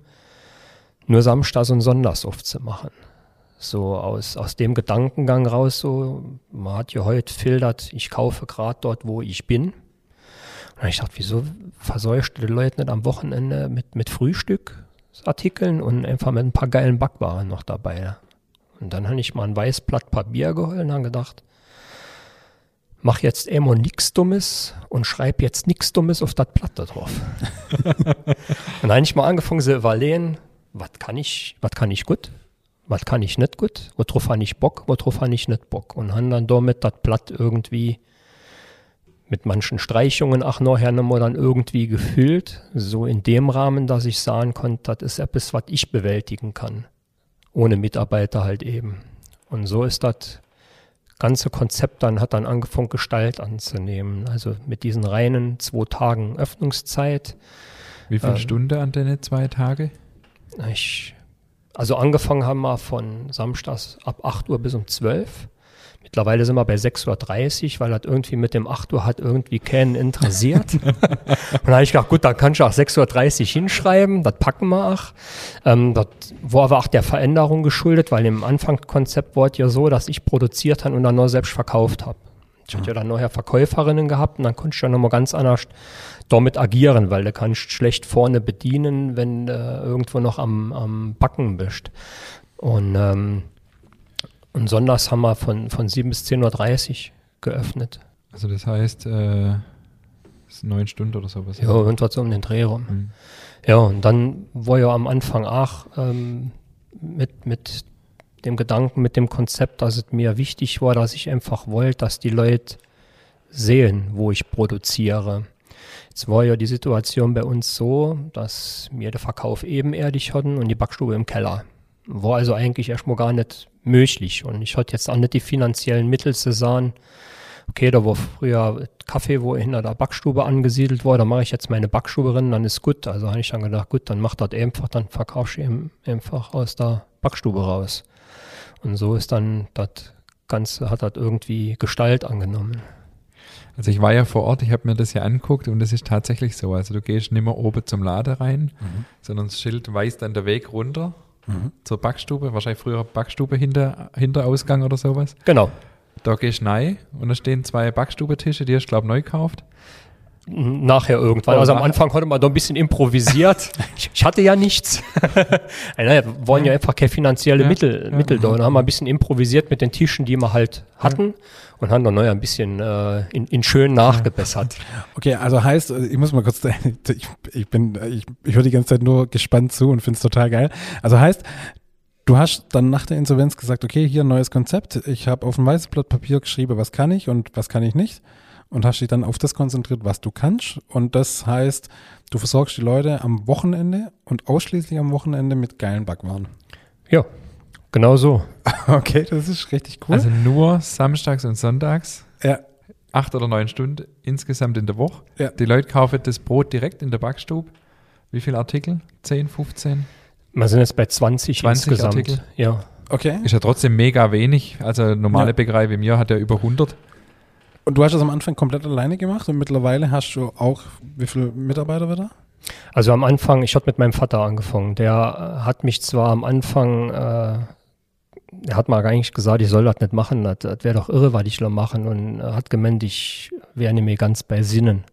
nur Samstags und Sonntags aufzumachen. So aus, aus dem Gedankengang raus, so, man hat ja heute filtert, ich kaufe gerade dort, wo ich bin. Und ich dachte, wieso versäust du die Leute nicht am Wochenende mit, mit Frühstück? Artikeln und einfach mit ein paar geilen Backwaren noch dabei. Und dann habe ich mal ein weißes Blatt Papier geholt und habe gedacht, mach jetzt immer nichts Dummes und schreib jetzt nichts Dummes auf das Blatt da drauf. und dann habe ich mal angefangen zu überlegen, was kann ich, was kann ich gut, was kann ich nicht gut, worauf habe ich Bock, worauf habe ich nicht Bock. Und habe dann damit das Blatt irgendwie mit manchen Streichungen auch nachher nochmal dann irgendwie gefüllt, so in dem Rahmen, dass ich sagen konnte, das ist etwas, was ich bewältigen kann, ohne Mitarbeiter halt eben. Und so ist das ganze Konzept dann, hat dann angefangen, Gestalt anzunehmen. Also mit diesen reinen zwei Tagen Öffnungszeit. Wie viele ähm, Stunden an deine zwei Tage? Ich, also angefangen haben wir von Samstags ab 8 Uhr bis um 12 Mittlerweile sind wir bei 6.30 Uhr, weil das irgendwie mit dem 8 Uhr hat irgendwie keinen interessiert. und dann habe ich gedacht, gut, dann kannst du auch 6.30 Uhr hinschreiben, das packen wir auch. Ähm, das war aber auch der Veränderung geschuldet, weil im Anfangskonzept war es ja so, dass ich produziert habe und dann nur selbst verkauft habe. Ich hatte ja dann nachher Verkäuferinnen gehabt und dann konnte ich ja nochmal ganz anders damit agieren, weil du kannst schlecht vorne bedienen, wenn du irgendwo noch am, am Backen bist. Und ähm, und sonntags haben wir von, von 7 bis 10.30 Uhr geöffnet. Also das heißt, äh, ist neun Stunden oder sowas? Ja, irgendwas so um den Dreh rum. Mhm. Ja, und dann war ja am Anfang auch ähm, mit, mit dem Gedanken, mit dem Konzept, dass es mir wichtig war, dass ich einfach wollte, dass die Leute sehen, wo ich produziere. Jetzt war ja die Situation bei uns so, dass wir den Verkauf ebenerdig hatten und die Backstube im Keller. War also eigentlich erstmal gar nicht möglich. Und ich hatte jetzt auch nicht die finanziellen Mittel zu sagen, okay, da war früher Kaffee, wo hinter der Backstube angesiedelt war, da mache ich jetzt meine Backstube rein, dann ist gut. Also habe ich dann gedacht, gut, dann mach das einfach, dann verkaufst du eben einfach aus der Backstube raus. Und so ist dann das Ganze, hat das irgendwie Gestalt angenommen. Also ich war ja vor Ort, ich habe mir das ja anguckt und es ist tatsächlich so. Also du gehst nicht mehr oben zum Laden rein, Mhm. sondern das Schild weist dann der Weg runter zur Backstube, wahrscheinlich früher Backstube hinter, hinter Ausgang oder sowas. Genau. Da gehst du rein und da stehen zwei Backstubetische, die hast du, glaube ich, neu gekauft. Nachher irgendwann. Also am. Anfang hatte man da ein bisschen improvisiert. ich, hatte ja nichts. naja, wir wollen ja einfach keine finanzielle Ja, Mittel, ja. Mittel da. Und haben wir ein bisschen improvisiert mit den Tischen, die wir halt hatten und haben dann neu ein bisschen äh, in, in schön nachgebessert. Okay, also heißt, ich muss mal kurz, ich, ich bin, ich, ich höre die ganze Zeit nur gespannt zu und finde es total geil. Also heißt, du hast dann nach der Insolvenz gesagt, okay, hier ein neues Konzept. Ich habe auf ein weißes Blatt Papier geschrieben, was kann ich und was kann ich nicht. Und hast dich dann auf das konzentriert, was du kannst. Und das heißt, du versorgst die Leute am Wochenende und ausschließlich am Wochenende mit geilen Backwaren. Ja, genau so. Okay, das ist richtig cool. Also nur samstags und sonntags, ja, acht oder neun Stunden insgesamt in der Woche. Ja. Die Leute kaufen das Brot direkt in der Backstube. Wie viele Artikel? 10, 15? Wir sind jetzt bei 20, 20 insgesamt. Artikel. Ja. okay. Ist ja trotzdem mega wenig. Also normale Ja. Bäckerei wie mir hat ja über 100. Und du hast das am Anfang komplett alleine gemacht und mittlerweile hast du auch, wie viele Mitarbeiter wieder? Also am Anfang, ich hatte mit meinem Vater angefangen. Der äh, hat mich zwar am Anfang, äh, er hat mal eigentlich gesagt, ich soll das nicht machen, das, das wäre doch irre, was ich da machen. Und hat gemeint, ich wäre nicht mehr ganz bei Sinnen,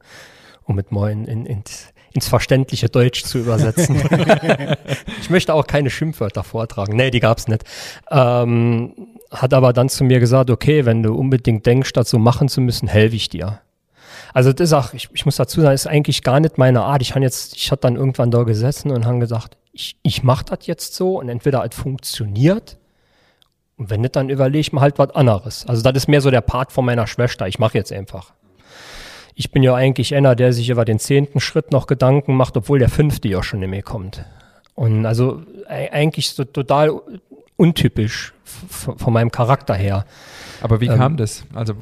um mit mal in, in, ins, ins verständliche Deutsch zu übersetzen. ich möchte auch keine Schimpfwörter vortragen. Nee, die gab's nicht. Ähm, hat aber dann zu mir gesagt, okay, wenn du unbedingt denkst, das so machen zu müssen, helfe ich dir. Also das ist auch, ich, ich muss dazu sagen, ist eigentlich gar nicht meine Art. Ich habe jetzt, ich hatte dann irgendwann da gesessen und habe gesagt, ich, ich mache das jetzt so und entweder es funktioniert und wenn nicht, dann überlege ich mir halt was anderes. Also das ist mehr so der Part von meiner Schwester. Ich mache jetzt einfach. Ich bin ja eigentlich einer, der sich über den zehnten Schritt noch Gedanken macht, obwohl der fünfte ja schon nicht mehr kommt. Und also e- eigentlich so total untypisch von meinem Charakter her. Aber wie Ähm, kam das? Also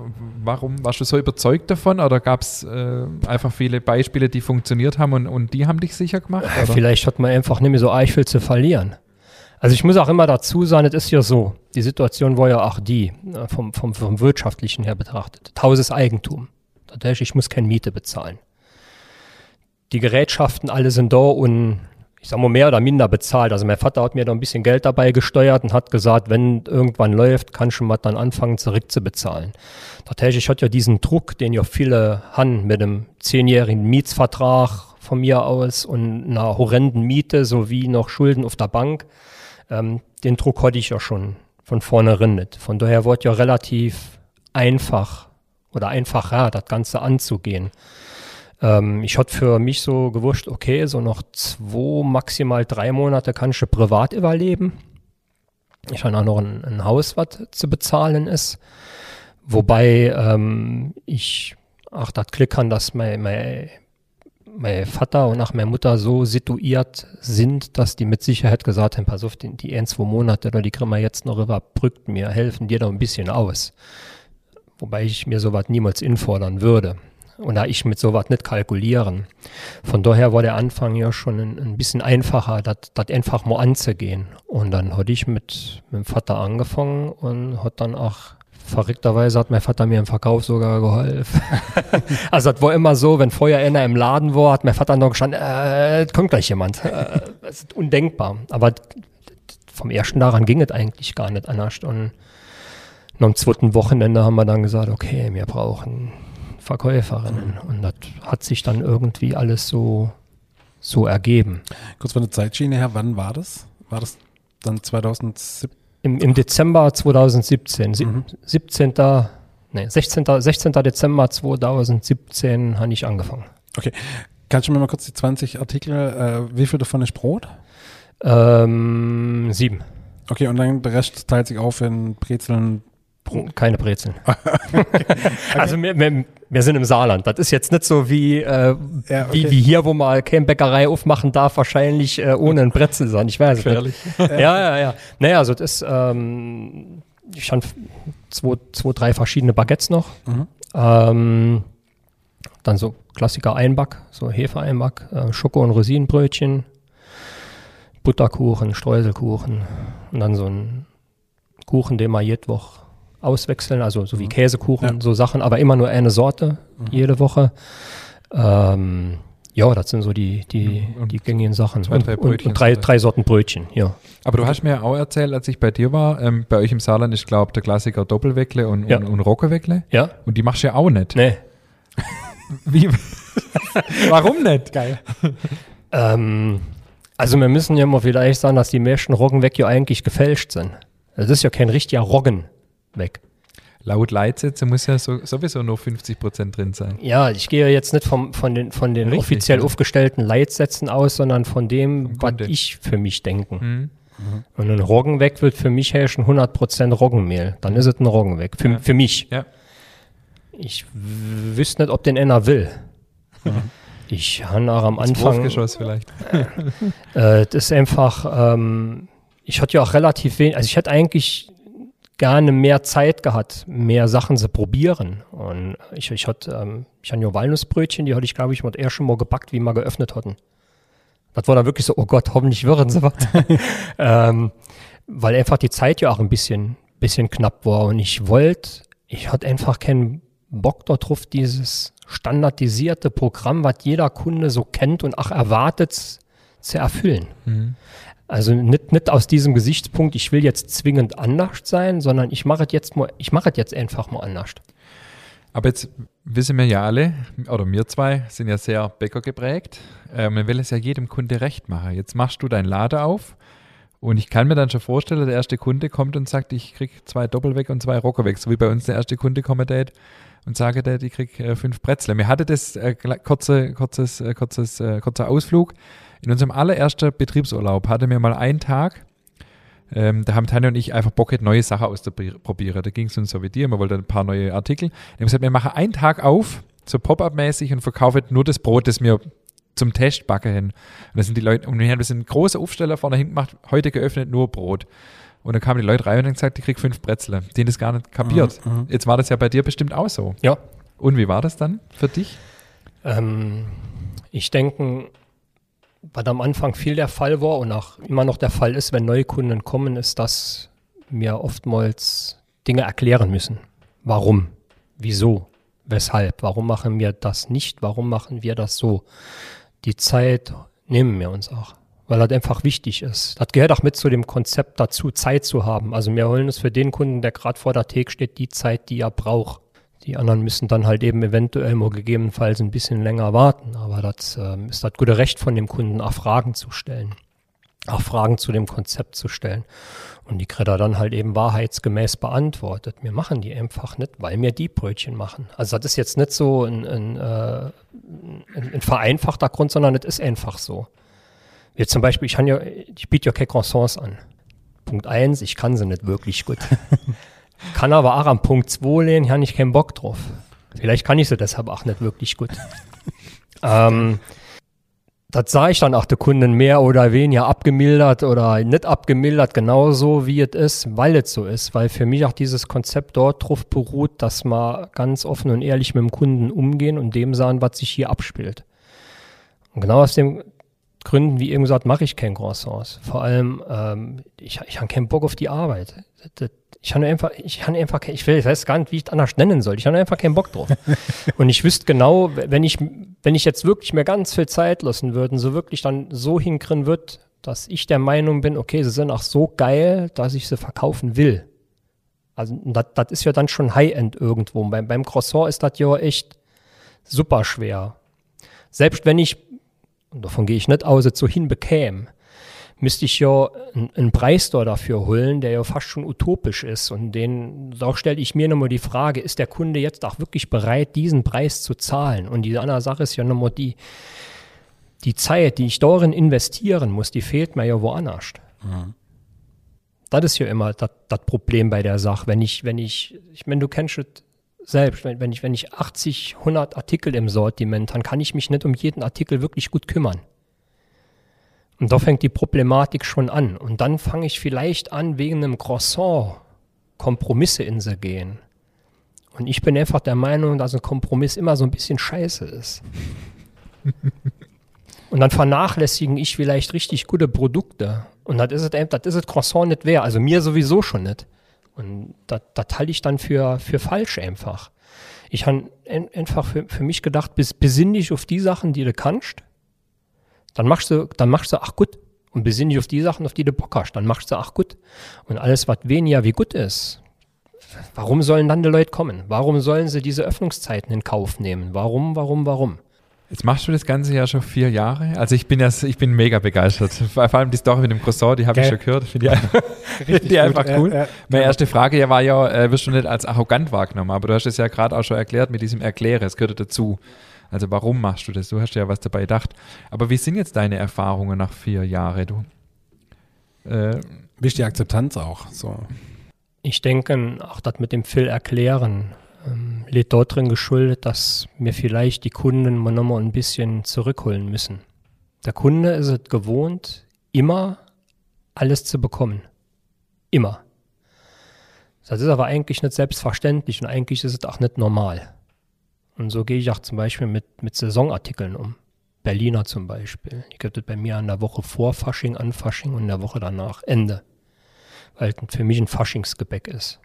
warum warst du so überzeugt davon oder gab es äh, einfach viele Beispiele, die funktioniert haben und, und die haben dich sicher gemacht? Ja, Oder? Vielleicht hat man einfach nicht mehr so Eichel zu verlieren. Also ich muss auch immer dazu sagen, es ist ja so, die Situation war ja auch die, äh, vom, vom, vom wirtschaftlichen her betrachtet. Das Haus ist Eigentum. Heißt, ich muss keine Miete bezahlen. Die Gerätschaften alle sind da und ich sag mal mehr oder minder bezahlt. Also mein Vater hat mir da ein bisschen Geld dabei gesteuert und hat gesagt, wenn irgendwann läuft, kann schon mal dann anfangen zurückzubezahlen. Das heißt, ich hatte ja diesen Druck, den ja viele haben mit einem zehnjährigen Mietsvertrag von mir aus und einer horrenden Miete sowie noch Schulden auf der Bank. Ähm, den Druck hatte ich ja schon von vornherein nicht. Von daher wurde ja relativ einfach oder einfacher, das Ganze anzugehen. Ähm, ich hatte für mich so gewusst, okay, so noch zwei, maximal drei Monate kann ich privat überleben. Ich habe auch noch ein, ein Haus, was zu bezahlen ist. Wobei ähm, ich auch das Glück kann, dass mein, mein, mein Vater und auch meine Mutter so situiert sind, dass die mit Sicherheit gesagt haben, pass auf, die, die ein, zwei Monate oder die kriegen wir jetzt noch überbrückt, mir helfen dir da ein bisschen aus. Wobei ich mir sowas niemals infordern würde. Und da ich mit sowas nicht kalkulieren. Von daher war der Anfang ja schon ein, ein bisschen einfacher, das einfach mal anzugehen. Und dann hatte ich mit, mit dem Vater angefangen und hat dann auch verrückterweise hat mein Vater mir im Verkauf sogar geholfen. also das war immer so, wenn vorher einer im Laden war, hat mein Vater noch gestanden, äh, kommt gleich jemand. Äh, das ist undenkbar. Aber vom ersten daran ging es eigentlich gar nicht anders. Und noch am zweiten Wochenende haben wir dann gesagt, okay, wir brauchen Verkäuferinnen. Und das hat sich dann irgendwie alles so, so ergeben. Kurz von der Zeitschiene her, wann war das? War das dann 2017? Im, im Dezember 2017, sieb- Mhm. 17. Nee, 16. 16. Dezember 2017 habe ich angefangen. Kannst du mir mal kurz die 20 Artikel, äh, wie viel davon ist Brot? Ähm, sieben. Okay, und dann der Rest teilt sich auf in Brezeln, Keine Brezeln. Also wir, wir, wir sind im Saarland. Das ist jetzt nicht so wie, äh, Ja, okay. wie, wie hier, wo man keine Bäckerei aufmachen darf, wahrscheinlich äh, ohne ein Brezel sein. Ich weiß es nicht. Ja, ja, ja. Naja, also das ist, ähm, ich habe zwei, zwei, drei verschiedene Baguettes noch. Mhm. Ähm, dann so Klassiker Einback, so Hefeeinback, äh, Schoko- und Rosinenbrötchen, Butterkuchen, Streuselkuchen und dann so ein Kuchen, den wir jede Woche auswechseln, also so wie Käsekuchen, Ja. so Sachen, aber immer nur eine Sorte jede Woche. Ähm, ja, das sind so die, die, Und die gängigen Sachen. zwei, und, drei und, und drei, drei Sorten Brötchen, ja. Aber du hast mir ja auch erzählt, als ich bei dir war, ähm, bei euch im Saarland ist, glaube der Klassiker Doppelweckle und, Ja. und, und Rockeweckle. Ja? Und die machst du ja auch nicht. Nee. Wie? Warum nicht? Geil. Ähm, also wir müssen ja mal vielleicht sagen, dass die meisten Roggen weg ja eigentlich gefälscht sind. Das ist ja kein richtiger Roggen weg. Laut Leitsätze muss ja so, sowieso nur 50% drin sein. Ja, ich gehe jetzt nicht vom, von den, von den Richtig, offiziell ja. aufgestellten Leitsätzen aus, sondern von dem, was ich für mich denken. Hm? Und ein Roggenweg wird für mich herrschen 100% Roggenmehl. Dann ist es ein Roggenweg. Für, Ja. für mich. Ja. Ich wüsste nicht, ob den einer will. Ich habe auch am Ins Anfang. Wurfgeschoss vielleicht. Äh, das ist einfach, ähm, ich hatte ja auch relativ wenig, also ich hätte eigentlich gerne mehr Zeit gehabt, mehr Sachen zu probieren. Und ich, ich hatte, ähm, ich hatte ja Walnussbrötchen, die hatte ich, glaube ich, mal eher schon mal gebackt, wie wir geöffnet hatten. Das war dann wirklich so, oh Gott, hoffentlich wirren sie was. ähm, weil einfach die Zeit ja auch ein bisschen, bisschen knapp war. Und ich wollte, ich hatte einfach keinen Bock darauf, dieses standardisierte Programm, was jeder Kunde so kennt und auch erwartet, zu erfüllen. Mhm. Also nicht, nicht aus diesem Gesichtspunkt, ich will jetzt zwingend anders sein, sondern ich mache es jetzt mal, jetzt einfach mal anders. Aber jetzt wissen wir ja alle, oder wir zwei sind ja sehr Bäcker geprägt. Äh, man will es ja jedem Kunde recht machen. Jetzt machst du deinen Laden auf und ich kann mir dann schon vorstellen, der erste Kunde kommt und sagt, ich krieg zwei Doppelweg und zwei Rocker weg. So wie bei uns der erste Kunde kommt tät und sage tät, ich krieg äh, fünf Bretzle. Mir hatte das äh, kurze, kurzes, äh, kurzes, äh, kurzer Ausflug. In unserem allerersten Betriebsurlaub hatte mir mal einen Tag, ähm, da haben Tanja und ich einfach Bock, neue Sachen auszuprobieren. Da ging es uns so wie dir, wir wollten ein paar neue Artikel. Wir haben gesagt, wir machen einen Tag auf, so Pop-Up-mäßig und verkaufen nur das Brot, das wir zum Test backen hin. Und da sind die Leute, und wir haben das einen großen Aufsteller vorne hin gemacht, heute geöffnet, nur Brot. Und dann kamen die Leute rein und haben gesagt, ich krieg fünf Bretzle. Die haben das gar nicht kapiert. Mhm, mhm. Jetzt war das ja bei dir bestimmt auch so. Ja. Und wie war das dann für dich? Ähm, ich denke, was am Anfang viel der Fall war und auch immer noch der Fall ist, wenn neue Kunden kommen, ist, dass wir oftmals Dinge erklären müssen. Warum? Wieso? Weshalb? Warum machen wir das nicht? Warum machen wir das so? Die Zeit nehmen wir uns auch, weil das einfach wichtig ist. Das gehört auch mit zu dem Konzept dazu, Zeit zu haben. Also wir holen es für den Kunden, der gerade vor der Theke steht, die Zeit, die er braucht. Die anderen müssen dann halt eben eventuell mal gegebenenfalls ein bisschen länger warten. Aber das ähm, ist das gute Recht von dem Kunden, auch Fragen zu stellen. Auch Fragen zu dem Konzept zu stellen. Und die kriegt er dann halt eben wahrheitsgemäß beantwortet. Wir machen die einfach nicht, weil wir die Brötchen machen. Also das ist jetzt nicht so ein, ein, äh, ein, ein vereinfachter Grund, sondern es ist einfach so. Jetzt zum Beispiel, ich, ja, ich biete ja keine Croissants an. Punkt eins, ich kann sie nicht wirklich gut. kann aber auch am Punkt 2 lehnen, habe ich keinen Bock drauf. Vielleicht kann ich sie deshalb auch nicht wirklich gut. ähm, das sah ich dann auch der Kunden mehr oder weniger abgemildert oder nicht abgemildert, genauso wie es ist, weil es so ist. Weil für mich auch dieses Konzept dort drauf beruht, dass wir ganz offen und ehrlich mit dem Kunden umgehen und dem sagen, was sich hier abspielt. Und genau aus dem Gründen, wie eben gesagt, mache ich kein Croissants. Vor allem, ähm, ich, ich habe keinen Bock auf die Arbeit. Das, das, ich habe einfach, ich habe einfach, ich will- ich weiß gar nicht, wie ich es anders nennen soll. Ich habe einfach keinen Bock drauf. und ich wüsste genau, wenn ich, wenn ich jetzt wirklich mir ganz viel Zeit lassen würde, so wirklich dann so hinkriegen wird, dass ich der Meinung bin, okay, sie sind auch so geil, dass ich sie verkaufen will. Also das, ist ja dann schon High-End irgendwo. Beim, beim Croissant ist das ja echt super schwer. Selbst wenn ich, und davon gehe ich nicht aus, es so hinbekäme, müsste ich ja einen, Preis da dafür holen, der ja fast schon utopisch ist. Und den, da stelle ich mir nochmal die Frage, ist der Kunde jetzt auch wirklich bereit, diesen Preis zu zahlen? Und die andere Sache ist ja nochmal die, die Zeit, die ich darin investieren muss, die fehlt mir ja woanders. Das ist ja immer das Problem bei der Sache. Wenn ich, wenn ich, ich meine, du kennst es selbst, wenn, wenn ich, wenn ich 80, 100 Artikel im Sortiment, dann kann ich mich nicht um jeden Artikel wirklich gut kümmern. Und da fängt die Problematik schon an. Und dann fange ich vielleicht an, wegen einem Croissant Kompromisse in sie gehen. Und ich bin einfach der Meinung, dass ein Kompromiss immer so ein bisschen scheiße ist. Und dann vernachlässigen ich vielleicht richtig gute Produkte. Und das ist es, das ist es Croissant nicht wert. Also mir sowieso schon nicht. Und das, das halte ich dann für, für falsch einfach. Ich habe einfach für, für mich gedacht, bis, besinn dich auf die Sachen, die du kannst. Dann machst du, dann machst du, ach gut. Und besinn dich auf die Sachen, auf die du Bock hast. Dann machst du, ach gut. Und alles, was weniger wie gut ist, warum sollen dann die Leute kommen? Warum sollen sie diese Öffnungszeiten in Kauf nehmen? Warum, warum, warum? Jetzt machst du das Ganze ja schon vier Jahre. Also ich bin ja, ich bin mega begeistert. Vor allem die Story mit dem Croissant, die habe ich schon gehört. Finde ich, ich einfach gut. cool. Ja, ja. Meine erste Frage ja war ja, äh, wirst du nicht als arrogant wahrgenommen? Aber du hast es ja gerade auch schon erklärt mit diesem Erkläre. Es gehört dazu. Also warum machst du das? Du hast ja was dabei gedacht. Aber wie sind jetzt deine Erfahrungen nach vier Jahren? Du, äh, Wie ist die Akzeptanz auch? So. Ich denke, auch das mit dem Phil erklären, ähm, liegt dort drin geschuldet, dass mir vielleicht die Kunden mal nochmal ein bisschen zurückholen müssen. Der Kunde ist es gewohnt, immer alles zu bekommen. Immer. Das ist aber eigentlich nicht selbstverständlich und eigentlich ist es auch nicht normal. Und so gehe ich auch zum Beispiel mit, mit Saisonartikeln um. Berliner zum Beispiel. Die gibt es bei mir an der Woche vor Fasching, an Fasching und in der Woche danach Ende. Weil für mich ein Faschingsgebäck ist.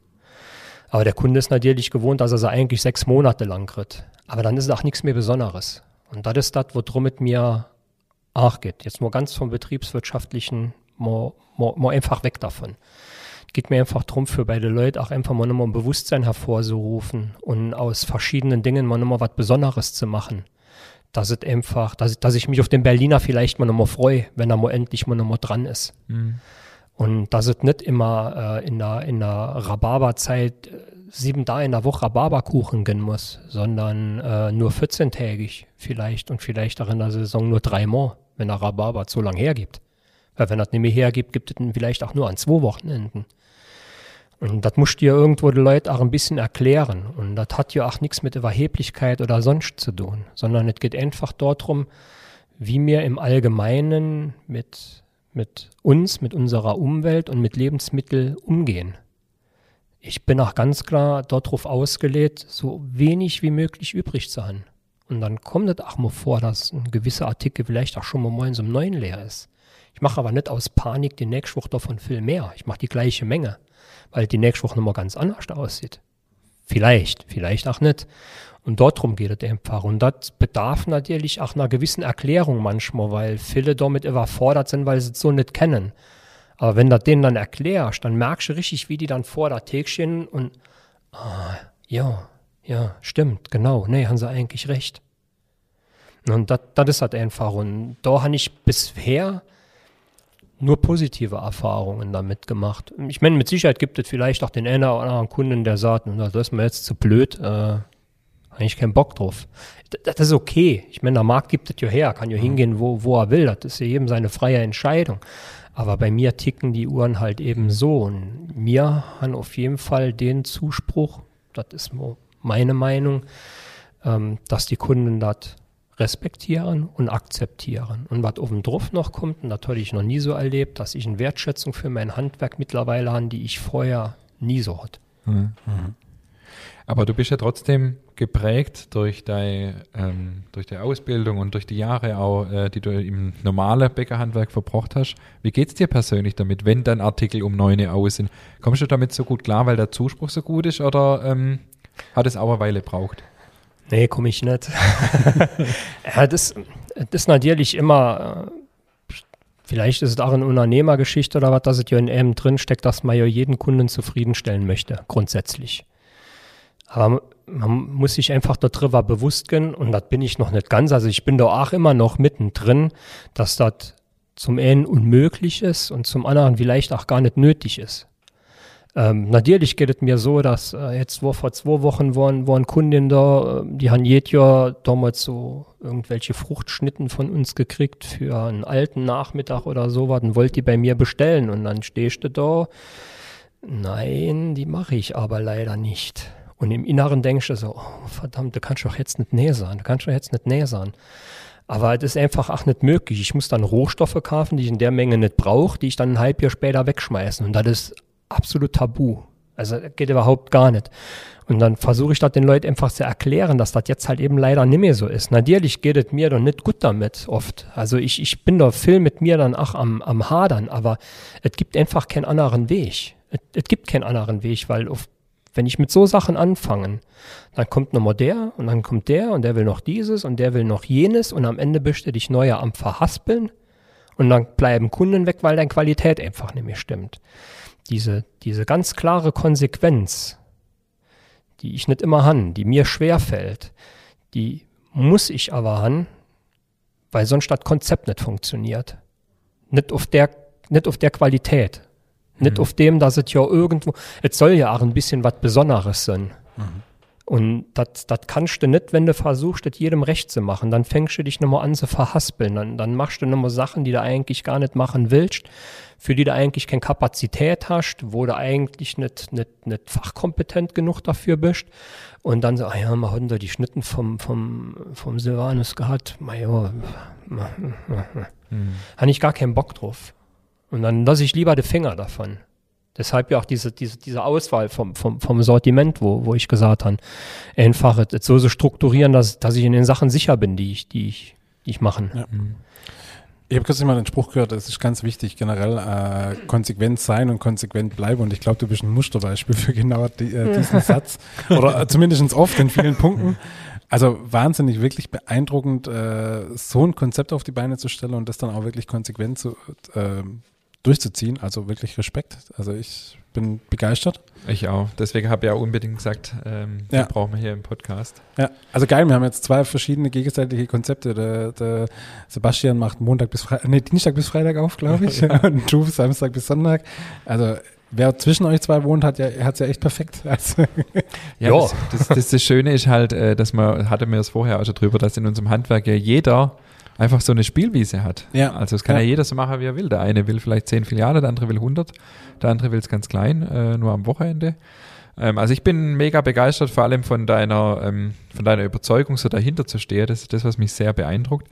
Aber der Kunde ist natürlich gewohnt, dass er sie eigentlich sechs Monate lang kriegt. Aber dann ist es auch nichts mehr Besonderes. Und das ist das, worum es mir auch geht. Jetzt nur ganz vom betriebswirtschaftlichen, mal einfach weg davon. Es geht mir einfach darum, für beide Leute auch einfach mal nochmal ein Bewusstsein hervorzurufen und aus verschiedenen Dingen mal nochmal was Besonderes zu machen. Dass es einfach, dass, dass ich mich auf den Berliner vielleicht mal nochmal freue, wenn er mal endlich mal nochmal dran ist. Und dass es nicht immer äh, in der, in der Rhabarberzeit äh, sieben Tage in der Woche Rhabarberkuchen gehen muss, sondern äh, nur 14-tägig vielleicht und vielleicht auch in der Saison nur dreimal, wenn der Rhabarber so lang hergibt. Weil wenn er das nicht mehr hergibt, gibt es ihn vielleicht auch nur an zwei Wochenenden. Und das musst du ja irgendwo den Leuten auch ein bisschen erklären. Und das hat ja auch nichts mit Überheblichkeit oder sonst zu tun, sondern es geht einfach darum, wie wir im Allgemeinen mit, mit uns, mit unserer Umwelt und mit Lebensmitteln umgehen. Ich bin auch ganz klar darauf ausgelegt, so wenig wie möglich übrig zu haben. Und dann kommt es auch mal vor, dass ein gewisser Artikel vielleicht auch schon mal in so einem neuen leer ist. Ich mache aber nicht aus Panik die nächste Woche davon viel mehr. Ich mache die gleiche Menge, weil die nächste Woche nochmal ganz anders aussieht. Vielleicht, vielleicht auch nicht. Und dort drum geht es einfach. Und das bedarf natürlich auch einer gewissen Erklärung manchmal, weil viele damit überfordert sind, weil sie es so nicht kennen. Aber wenn du denen dann erklärst, dann merkst du richtig, wie die dann vor der stehen und, ah, ja, ja, stimmt, genau, nee, haben sie eigentlich recht. Und das ist halt einfach. Und da habe ich bisher nur positive Erfahrungen damit gemacht. Ich meine, mit Sicherheit gibt es vielleicht auch den einen oder anderen Kunden, der sagt, "Na, das ist mir jetzt zu blöd, äh, habe ich keinen Bock drauf. Das ist okay. Ich meine, der Markt gibt es ja her, kann ja hingehen, wo, wo er will. Das ist ja jedem seine freie Entscheidung. Aber bei mir ticken die Uhren halt eben so. Und mir haben auf jeden Fall den Zuspruch, das ist meine Meinung, ähm, dass die Kunden das respektieren und akzeptieren. Und was oben drauf noch kommt, und das hatte ich noch nie so erlebt, dass ich eine Wertschätzung für mein Handwerk mittlerweile habe, die ich vorher nie so hatte. Aber du bist ja trotzdem geprägt durch deine, ähm, durch die Ausbildung und durch die Jahre auch, äh, die du im normalen Bäckerhandwerk verbracht hast. Wie geht's dir persönlich damit, wenn dann Artikel um neune aus sind? Kommst du damit so gut klar, weil der Zuspruch so gut ist oder ähm, hat es auch eine Weile gebraucht? Nee, komme ich nicht. ja, das, das ist natürlich immer, äh, vielleicht ist es auch eine Unternehmergeschichte oder was, dass es ja in einem drin steckt, dass man ja jeden Kunden zufriedenstellen möchte, grundsätzlich. Aber man muss sich einfach darüber bewusst gehen, und das bin ich noch nicht ganz, also ich bin da auch immer noch mittendrin, dass das zum einen unmöglich ist und zum anderen vielleicht auch gar nicht nötig ist. Ähm, natürlich geht es mir so, dass äh, jetzt wo vor zwei Wochen waren, waren Kunden da, äh, die haben jedes Jahr damals so irgendwelche Fruchtschnitten von uns gekriegt für einen alten Nachmittag oder sowas und wollte die bei mir bestellen. Und dann stehst du da, nein, die mache ich aber leider nicht. Und im Inneren denkst du so, oh, verdammt, du kannst doch jetzt nicht näsern, du kannst doch jetzt nicht näsern. Aber es ist einfach auch nicht möglich. Ich muss dann Rohstoffe kaufen, die ich in der Menge nicht brauche, die ich dann ein halb Jahr später wegschmeißen. Und das ist absolut tabu. Also geht überhaupt gar nicht. Und dann versuche ich das den Leuten einfach zu erklären, dass das jetzt halt eben leider nicht mehr so ist. Natürlich geht es mir doch nicht gut damit oft. Also ich, ich bin doch viel mit mir dann auch am, am Hadern, aber es gibt einfach keinen anderen Weg. Es, gibt keinen anderen Weg, weil auf, wenn ich mit so Sachen anfange, dann kommt nochmal der und dann kommt der und der will noch dieses und der will noch jenes und am Ende bist du dich neuer am Verhaspeln und dann bleiben Kunden weg, weil deine Qualität einfach nicht mehr stimmt. Diese, diese ganz klare Konsequenz, die ich nicht immer han, die mir schwer fällt, die muss ich aber han, weil sonst das Konzept nicht funktioniert. Nicht auf der, nicht auf der Qualität. Nicht Mhm. auf dem, dass es ja irgendwo, es soll ja auch ein bisschen was Besonderes sein. Und das das kannst du nicht, wenn du versuchst, das jedem recht zu machen. Dann fängst du dich nochmal an zu verhaspeln. Dann, dann machst du nochmal Sachen, die du eigentlich gar nicht machen willst, für die du eigentlich keine Kapazität hast, wo du eigentlich nicht, nicht, nicht fachkompetent genug dafür bist. Und dann so, ah ja, wir haben da die Schnitten vom, vom, vom Silvanus gehabt. Ma ja, Mhm. habe ich gar keinen Bock drauf. Und dann lasse ich lieber die Finger davon. Deshalb ja auch diese, diese, diese Auswahl vom, vom, vom Sortiment, wo, wo ich gesagt habe, einfach so, so strukturieren, dass, dass ich in den Sachen sicher bin, die ich, die ich, die ich machen. Ja. Ich habe kürzlich mal den Spruch gehört, es ist ganz wichtig, generell äh, konsequent sein und konsequent bleiben. Und ich glaube, du bist ein Musterbeispiel für genau die, äh, diesen Satz. Oder äh, zumindest oft in vielen Punkten. Also wahnsinnig, wirklich beeindruckend, äh, so ein Konzept auf die Beine zu stellen und das dann auch wirklich konsequent zu, äh, durchzuziehen. Also wirklich Respekt. Also ich bin begeistert. Ich auch. Deswegen habe ich ja unbedingt gesagt, ähm, Ja. die brauchen wir hier im Podcast. Ja, also geil, wir haben jetzt zwei verschiedene gegenseitige Konzepte. Der, der Sebastian macht Montag bis Freitag, nee, Dienstag bis Freitag auf, glaube ich. Und du Samstag bis Sonntag. Also wer zwischen euch zwei wohnt, hat ja hat's ja echt perfekt. Also, Ja, Ja. Das, das, das, das Schöne ist halt, äh, dass man, hatte mir das vorher auch schon drüber, dass in unserem Handwerk ja jeder einfach so eine Spielwiese hat. Ja. Also es kann ja. Ja. jeder so machen, wie er will. Der eine will vielleicht zehn Filiale, der andere will 100, der andere will es ganz klein, äh, nur am Wochenende. Ähm, also ich bin mega begeistert, vor allem von deiner, ähm, von deiner Überzeugung, so dahinter zu stehen. Das ist das, was mich sehr beeindruckt.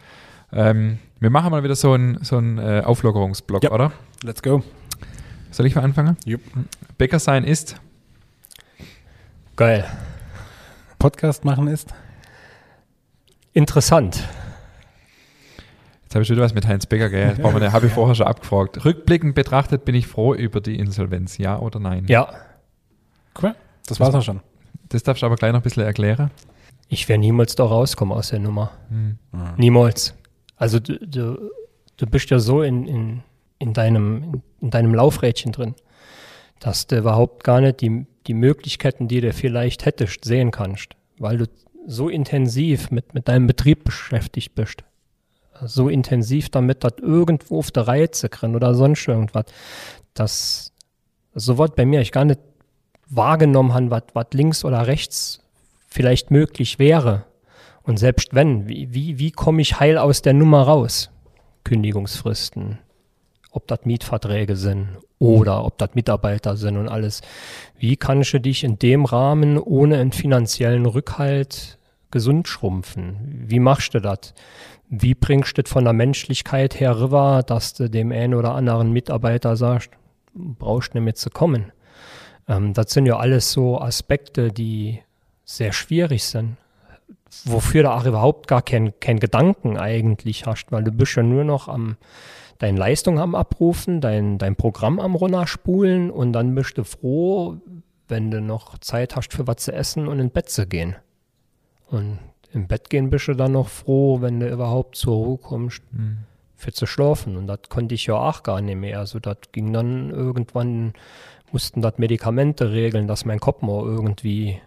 Ähm, wir machen mal wieder so einen so einen, äh, Auflockerungsblock, Ja. oder? let's go. Soll ich mal anfangen? Jupp. Bäcker sein ist Geil. Podcast machen ist. Interessant. Jetzt habe ich wieder was mit Heinz Becker, gell? Das habe ich vorher schon abgefragt. Rückblickend betrachtet bin ich froh über die Insolvenz, ja oder nein? Ja, Cool. Das war's auch schon. Das darfst du aber gleich noch ein bisschen erklären. ich werde niemals da rauskommen aus der Nummer. Hm. Niemals. Also du, du, du bist ja so in, in, in, deinem, in deinem Laufrädchen drin, dass du überhaupt gar nicht die, die Möglichkeiten, die du vielleicht hättest, sehen kannst, weil du so intensiv mit, mit deinem Betrieb beschäftigt bist. So intensiv damit, dass irgendwo auf der Reihe zu kriegen oder sonst irgendwas. Das, so was bei mir ich gar nicht wahrgenommen habe, was, links oder rechts vielleicht möglich wäre. Und selbst wenn, wie, wie, wie komme ich heil aus der Nummer raus? Kündigungsfristen, ob das Mietverträge sind oder ob das Mitarbeiter sind und alles. Wie kannst du dich in dem Rahmen ohne einen finanziellen Rückhalt gesund schrumpfen? Wie machst du das? Wie bringst du das von der Menschlichkeit her rüber, dass du dem einen oder anderen Mitarbeiter sagst, brauchst nicht mehr zu kommen? Ähm, das sind ja alles so Aspekte, die sehr schwierig sind wofür du auch überhaupt gar keinen kein Gedanken eigentlich hast, weil du bist ja nur noch am deine Leistung am Abrufen, dein, dein Programm am runterspulen und dann bist du froh, wenn du noch Zeit hast für was zu essen und ins Bett zu gehen. Und im Bett gehen bist du dann noch froh, wenn du überhaupt zur Ruhe kommst, Hm. für zu schlafen. Und das konnte ich ja auch gar nicht mehr. Also das ging dann irgendwann, mussten das Medikamente regeln, dass mein Kopf mal irgendwie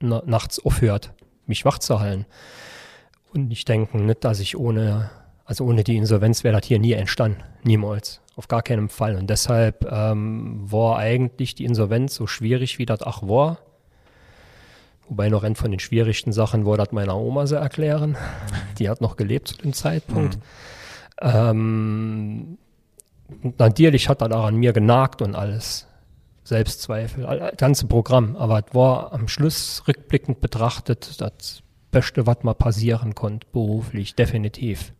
na, nachts aufhört, mich wach zu halten. Und ich denke nicht, dass ich ohne, also ohne die Insolvenz wäre das hier nie entstanden. Niemals. Auf gar keinen Fall. Und deshalb ähm, war eigentlich die Insolvenz so schwierig, wie das auch war. Wobei noch ein von den schwierigsten Sachen war, das meiner Oma zu erklären. die hat noch gelebt zu dem Zeitpunkt. Mhm. Ähm, natürlich hat er da an mir genagt und alles. Selbstzweifel, das ganze Programm. Aber es war am Schluss rückblickend betrachtet das Beste, was mal passieren konnte, beruflich, definitiv.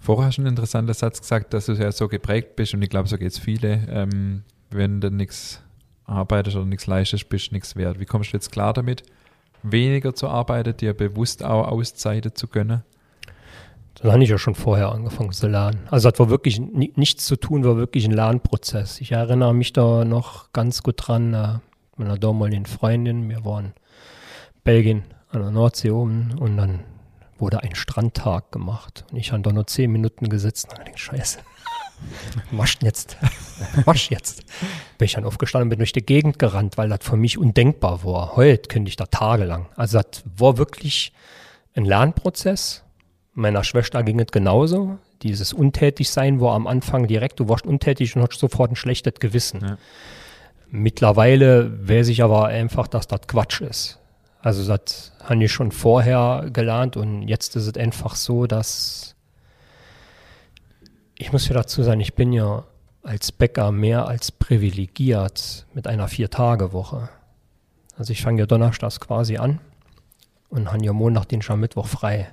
Vorher hast du einen interessanten Satz gesagt, dass du ja so geprägt bist und ich glaube, so geht es viele. Ähm, wenn du nichts arbeitest oder nichts leistest, bist du nichts wert. Wie kommst du jetzt klar damit, weniger zu arbeiten, dir bewusst auch Auszeiten zu gönnen? Das habe ich ja schon vorher angefangen zu lernen. Also das war wirklich nichts zu tun, war wirklich ein Lernprozess. Ich erinnere mich da noch ganz gut dran, äh, meiner damaligen Freundin, wir waren in Belgien an der Nordsee oben und dann wurde ein Strandtag gemacht. Und ich habe da nur zehn Minuten gesetzt und dachte, scheiße, wasch jetzt, wasch jetzt. Bin ich dann aufgestanden und bin durch die Gegend gerannt, weil das für mich undenkbar war. Heute könnte ich da tagelang. Also das war wirklich ein Lernprozess Meiner Schwester ging es genauso. Dieses Untätigsein war am Anfang direkt, du warst untätig und hast sofort ein schlechtes Gewissen. Ja. Mittlerweile weiß ich aber einfach, dass das Quatsch ist. Also das habe ich schon vorher gelernt und jetzt ist es einfach so, dass ich muss ja dazu sagen, ich bin ja als Bäcker mehr als privilegiert mit einer Vier-Tage-Woche. Also ich fange ja donnerstags quasi an und habe ja Montag, den schon Mittwoch frei.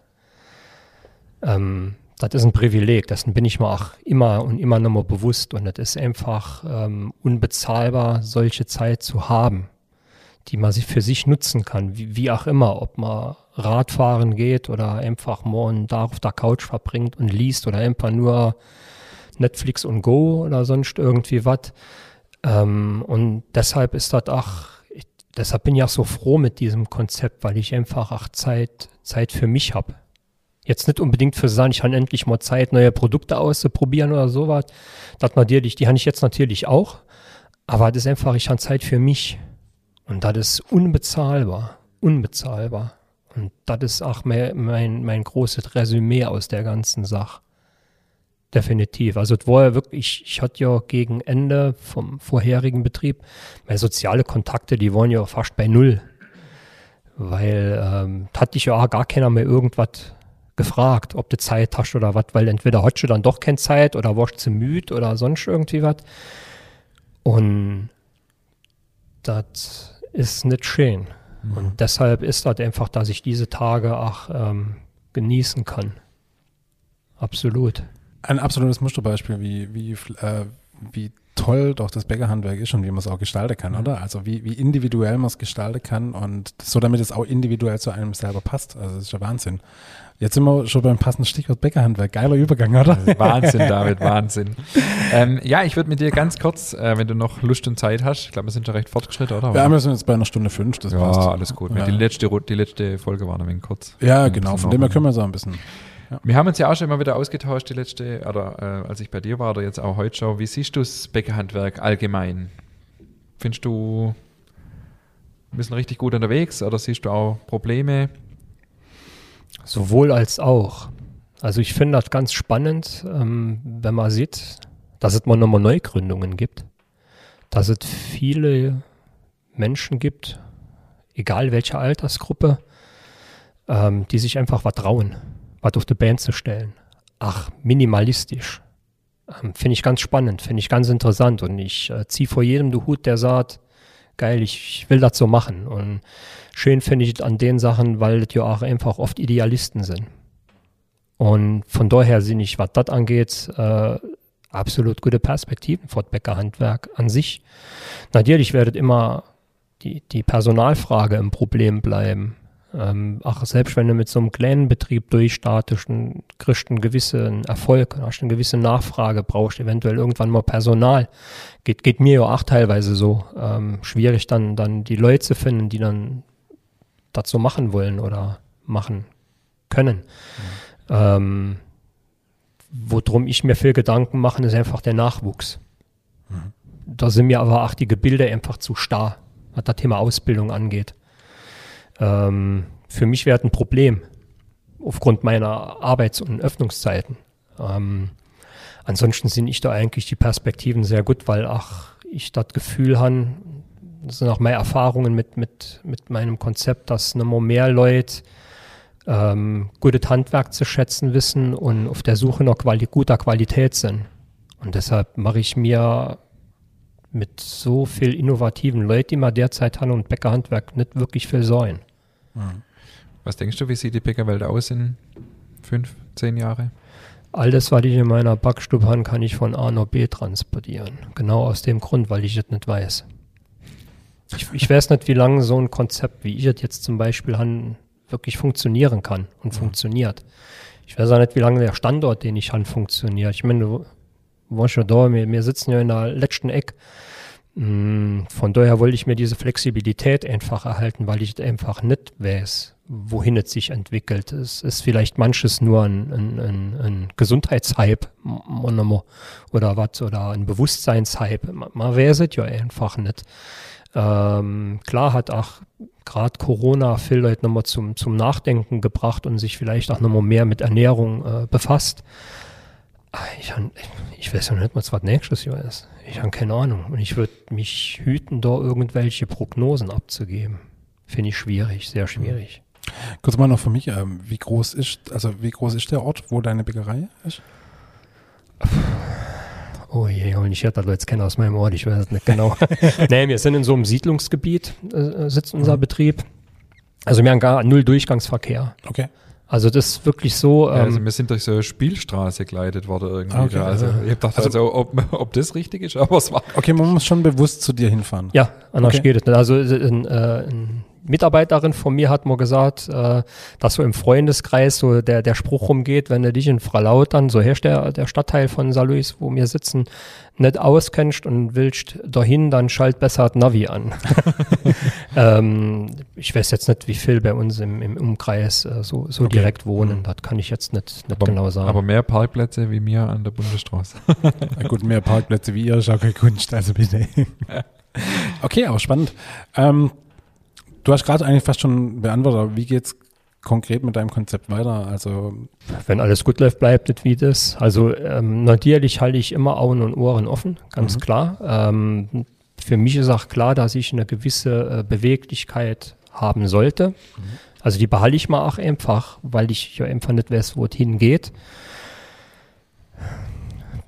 Ähm, das ist ein Privileg, das bin ich mir auch immer und immer noch mal bewusst und das ist einfach ähm, unbezahlbar, solche Zeit zu haben, die man sich für sich nutzen kann, wie, wie auch immer, ob man Radfahren geht oder einfach morgen da auf der Couch verbringt und liest oder einfach nur Netflix und Go oder sonst irgendwie was. Ähm, und deshalb ist das auch, ich, deshalb bin ich auch so froh mit diesem Konzept, weil ich einfach auch Zeit, Zeit für mich habe. Jetzt nicht unbedingt für sagen, ich habe endlich mal Zeit, neue Produkte auszuprobieren oder sowas. Das natürlich, die habe ich jetzt natürlich auch. Aber das ist einfach, ich habe Zeit für mich. Und das ist unbezahlbar. Unbezahlbar. Und das ist auch mein, mein, mein großes Resümee aus der ganzen Sache. Definitiv. Also es war ja wirklich, ich, ich hatte ja gegen Ende vom vorherigen Betrieb, meine soziale Kontakte, die waren ja fast bei null. Weil ähm, hatte ich ja auch gar keiner mehr irgendwas gefragt, ob du Zeit hast oder was, weil entweder hast du dann doch keine Zeit oder warst du müde oder sonst irgendwie was. Und das ist nicht schön. Mhm. Und deshalb ist das einfach, dass ich diese Tage auch ähm, genießen kann. Absolut. Ein absolutes Musterbeispiel, wie, wie, äh, wie toll doch das Bäckerhandwerk ist und wie man es auch gestalten kann, oder? Also wie, wie individuell man es gestalten kann und so, damit es auch individuell zu einem selber passt. Also das ist ja Wahnsinn. Jetzt sind wir schon beim passenden Stichwort Bäckerhandwerk. Geiler Übergang, oder? Wahnsinn, David, Wahnsinn. ähm, ja, ich würde mit dir ganz kurz, äh, wenn du noch Lust und Zeit hast, ich glaube, wir sind schon recht fortgeschritten, oder? Ja, wir sind jetzt bei einer Stunde fünf, das ja, passt. alles gut. Ja. Die, letzte, die letzte Folge war noch ein wenig kurz. Ja, genau, von dem her können wir so ein bisschen. Ja. Wir haben uns ja auch schon immer wieder ausgetauscht, die letzte, oder äh, als ich bei dir war, oder jetzt auch heute schon. Wie siehst du das Bäckerhandwerk allgemein? Findest du, wir sind richtig gut unterwegs oder siehst du auch Probleme? Sowohl als auch. Also ich finde das ganz spannend, ähm, wenn man sieht, dass es mal nochmal Neugründungen gibt, dass es viele Menschen gibt, egal welche Altersgruppe, ähm, die sich einfach was trauen, was auf die Band zu stellen. Ach, minimalistisch. Ähm, finde ich ganz spannend, finde ich ganz interessant und ich äh, ziehe vor jedem den Hut, der sagt, geil, ich, ich will das so machen. Und schön finde ich an den Sachen, weil ja auch einfach oft Idealisten sind. Und von daher sind ich, was das angeht, äh, absolut gute Perspektiven für das Bäckerhandwerk an sich. Natürlich wird immer die, die Personalfrage im Problem bleiben. Ähm, auch selbst wenn du mit so einem kleinen Betrieb durchstartest, kriegst du einen gewissen Erfolg, hast eine gewisse Nachfrage, brauchst eventuell irgendwann mal Personal. Geht, geht mir ja auch teilweise so. Ähm, schwierig dann, dann die Leute zu finden, die dann dazu machen wollen oder machen können. Mhm. Ähm, worum ich mir viel Gedanken mache, ist einfach der Nachwuchs. Mhm. Da sind mir aber auch die Gebilde einfach zu starr, was das Thema Ausbildung angeht. Ähm, für mich wäre ein Problem aufgrund meiner Arbeits- und Öffnungszeiten. Ähm, ansonsten sind ich da eigentlich die Perspektiven sehr gut, weil auch ich das Gefühl habe, das sind auch meine Erfahrungen mit, mit, mit meinem Konzept, dass noch mehr Leute ähm, gutes Handwerk zu schätzen wissen und auf der Suche nach Quali guter Qualität sind. Und deshalb mache ich mir mit so viel innovativen Leuten, die wir derzeit haben und Bäckerhandwerk nicht wirklich viel Was denkst du, wie sieht die Bäckerwelt aus in fünf, zehn Jahre? All das, was ich in meiner Backstube habe, kann ich von A nach B transportieren. Genau aus dem Grund, weil ich es nicht weiß. Ich, ich weiß nicht, wie lange so ein Konzept, wie ich es jetzt zum Beispiel habe, wirklich funktionieren kann und funktioniert. Ich weiß auch nicht, wie lange der Standort, den ich habe, funktioniert. Ich meine, du warst schon da, wir, wir sitzen ja in der letzten Eck. Mm, Von daher wollte ich mir diese Flexibilität einfach erhalten, weil ich einfach nicht weiß, wohin es sich entwickelt. Es ist vielleicht manches nur ein, ein, ein, ein Gesundheitshype oder was oder ein Bewusstseinshype. Man, man weiß es ja einfach nicht. Ähm, klar hat auch gerade Corona viele Leute nochmal zum, zum Nachdenken gebracht und sich vielleicht auch nochmal mehr mit Ernährung äh, befasst. Ah, Ich, han- ich weiß ja nicht mal, was nächstes Jahr ist. Ich habe keine Ahnung. Und ich würde mich hüten, da irgendwelche Prognosen abzugeben. Finde ich schwierig, sehr schwierig. Kurz mal noch für mich, ähm, wie groß ist, also wie groß ist der Ort, wo deine Bäckerei ist? Oh je, und ich hätte das jetzt kennen aus meinem Ort, ich weiß es nicht genau. nee, wir sind in so einem Siedlungsgebiet, äh, sitzt unser Betrieb. Also wir haben gar null Durchgangsverkehr. Okay. Also das ist wirklich so, Ja, also ähm, wir sind durch so eine Spielstraße geleitet worden irgendwie. Ah, okay. da. Also ich hab gedacht, also, ob, ob das richtig ist, aber es war. Okay, man muss schon bewusst zu dir hinfahren. ja, anders Okay. geht es nicht. Also äh, ein, äh, ein Mitarbeiterin von mir hat mal gesagt, äh, dass so im Freundeskreis so der, der Spruch rumgeht, wenn du dich in Fralautern, so herrscht der, der Stadtteil von Saarlouis, wo wir sitzen, nicht auskennst und willst dahin, dann schalt besser das Navi an. ähm, ich weiß jetzt nicht, wie viel bei uns im, im Umkreis äh, so, so Okay. direkt wohnen. Das kann ich jetzt nicht, nicht Aber, genau sagen. aber mehr Parkplätze wie mir an der Bundesstraße. Na gut, mehr Parkplätze wie ihr ist auch keine Kunst, also bitte. okay, aber spannend. Ähm, du hast gerade eigentlich fast schon beantwortet, aber wie geht's konkret mit deinem Konzept weiter? Also, wenn alles gut läuft, bleibt es wie das. Also ähm, natürlich halte ich immer Augen und Ohren offen, ganz Mhm. klar. Ähm, für mich ist auch klar, dass ich eine gewisse äh, Beweglichkeit haben sollte. Also die behalte ich mal auch einfach, weil ich ja einfach nicht weiß, wo es hingeht.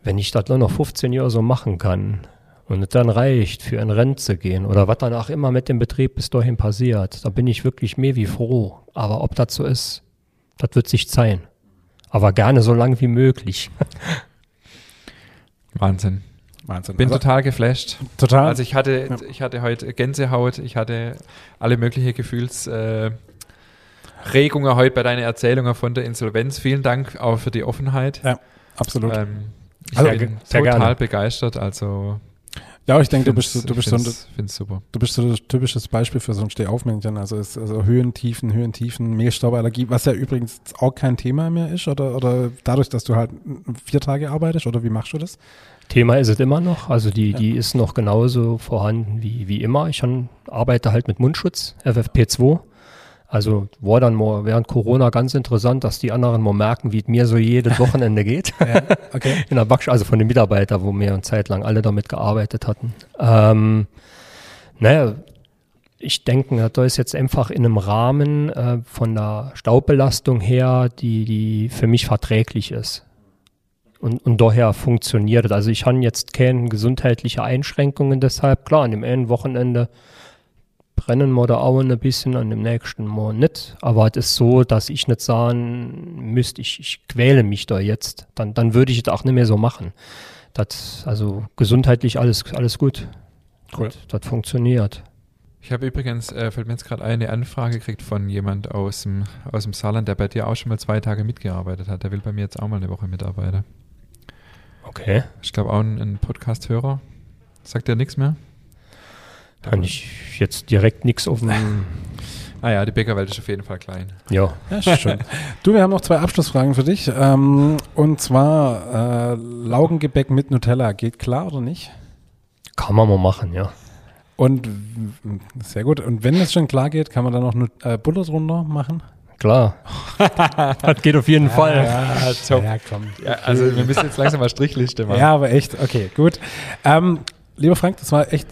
Wenn ich das nur noch 15 Jahre so machen kann und es dann reicht, für ein Rennen zu gehen oder was dann auch immer mit dem Betrieb bis dahin passiert, da bin ich wirklich mehr wie froh. Aber ob das so ist, das wird sich zeigen. Aber gerne so lang wie möglich. Wahnsinn. Wahnsinn. Bin also, total geflasht. total. Also ich hatte, Ja. ich hatte heute Gänsehaut, ich hatte alle möglichen Gefühls äh, Regungen heute bei deinen Erzählungen von der Insolvenz. Vielen Dank auch für die Offenheit. Ja, absolut. Ähm, ich Also, bin total gerne. begeistert. Also ja, ich denke, du bist, so- du bist so ein, find's, find's super. Du bist so ein typisches Beispiel für so ein Stehaufmännchen. Also, es, also Höhen, Tiefen, Höhen, Tiefen, Mehlstauballergie, was ja übrigens auch kein Thema mehr ist, oder, oder dadurch, dass du halt vier Tage arbeitest, oder wie machst du das? Thema ist es immer noch. Also die, Ja. die ist noch genauso vorhanden wie, wie immer. Ich han- arbeite halt mit Mundschutz, FFP2. Also war dann mal während Corona ganz interessant, dass die anderen mal merken, wie es mir so jedes Wochenende geht. Ja, okay. in der Backstube, also von den Mitarbeitern, wo wir eine Zeit lang alle damit gearbeitet hatten. Ähm, naja, ich denke, da ist jetzt einfach in einem Rahmen äh, von der Staubbelastung her, die, die für mich verträglich ist. Und, und daher funktioniert es. Also ich habe jetzt keine gesundheitliche Einschränkungen deshalb. Klar, an dem einen Wochenende brennen wir da auch ein bisschen, an dem nächsten Mal nicht. Aber es ist so, dass ich nicht sagen müsste, ich, ich quäle mich da jetzt. Dann, dann würde ich es auch nicht mehr so machen. Das, also gesundheitlich alles, alles gut. Cool. Das, das funktioniert. Ich habe übrigens, äh, fällt mir jetzt gerade eine Anfrage gekriegt von jemand aus dem, aus dem Saarland, der bei dir auch schon mal zwei Tage mitgearbeitet hat. Der will bei mir jetzt auch mal eine Woche mitarbeiten. Okay. Ich glaube auch ein, ein Podcast-Hörer. Sagt dir nichts mehr? Kann ich jetzt direkt nichts auf dem. Ah ja, die Bäckerwelt ist auf jeden Fall klein. Ja. Ja, schön. du, wir haben noch zwei Abschlussfragen für dich. Ähm, und zwar äh, Laugengebäck mit Nutella. Geht klar oder nicht? Kann man mal machen, ja. Und sehr gut. Und wenn es schon klar geht, kann man da noch äh, Butter drunter machen? Klar. das geht auf jeden Fall. Ja, top. Ja, komm. Ja, also wir müssen jetzt langsam mal Strichliste machen. Ja, aber echt, okay, gut. Ähm, lieber Frank, das war echt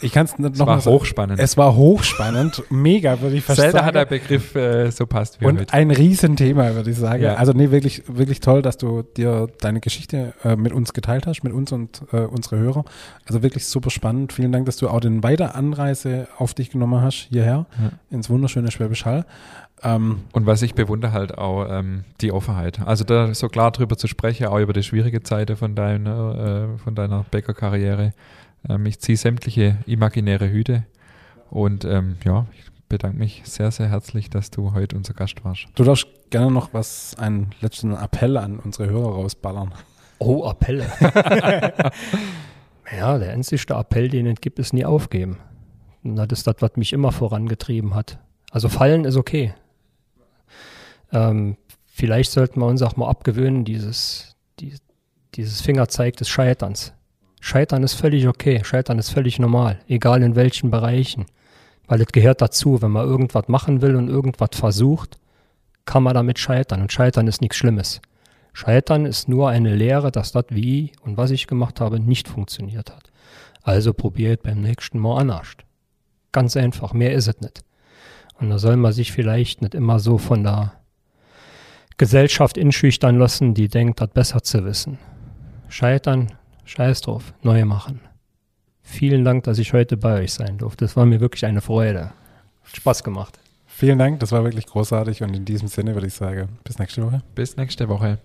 ich kann es noch war mal sagen. hochspannend. Es war hochspannend, mega, würde ich fast Selten sagen. hat der Begriff äh, so passt wie Und heute. ein Riesenthema, würde ich sagen. Ja. Also nee, wirklich, wirklich toll, dass du dir deine Geschichte äh, mit uns geteilt hast, mit uns und äh, unsere Hörer. Also wirklich super spannend. Vielen Dank, dass du auch den Weiteranreise auf dich genommen hast, hierher, Ja. ins wunderschöne Schwäbisch Hall. Ähm, Und was ich bewundere halt auch, ähm, die Offenheit. Also da so klar drüber zu sprechen, auch über die schwierige Zeit von deiner, äh, von deiner Bäckerkarriere. Ähm, ich ziehe sämtliche imaginäre Hüte. Und ähm, ja, ich bedanke mich sehr, sehr herzlich, dass du heute unser Gast warst. du darfst gerne noch was, einen letzten Appell an unsere Hörer rausballern. Oh, Appelle. ja, der einzigste Appell, den es gibt, ist nie aufgeben. Und das ist das, was mich immer vorangetrieben hat. Also fallen ist okay. Ähm, vielleicht sollten wir uns auch mal abgewöhnen, dieses, die, dieses Fingerzeig des Scheiterns. Scheitern ist völlig okay. Scheitern ist völlig normal, egal in welchen Bereichen. Weil es gehört dazu, wenn man irgendwas machen will und irgendwas versucht, kann man damit scheitern. Und scheitern ist nichts Schlimmes. Scheitern ist nur eine Lehre, dass das, wie und was ich gemacht habe, nicht funktioniert hat. Also probiert beim nächsten Mal anders. Ganz einfach, mehr ist es nicht. Und da soll man sich vielleicht nicht immer so von der Gesellschaft inschüchtern lassen, die denkt, das besser zu wissen. Scheitern, scheiß drauf, neu machen. Vielen Dank, dass ich heute bei euch sein durfte. Das war mir wirklich eine Freude. Hat Spaß gemacht. Vielen Dank, das war wirklich großartig und in diesem Sinne würde ich sagen, bis nächste Woche. Bis nächste Woche.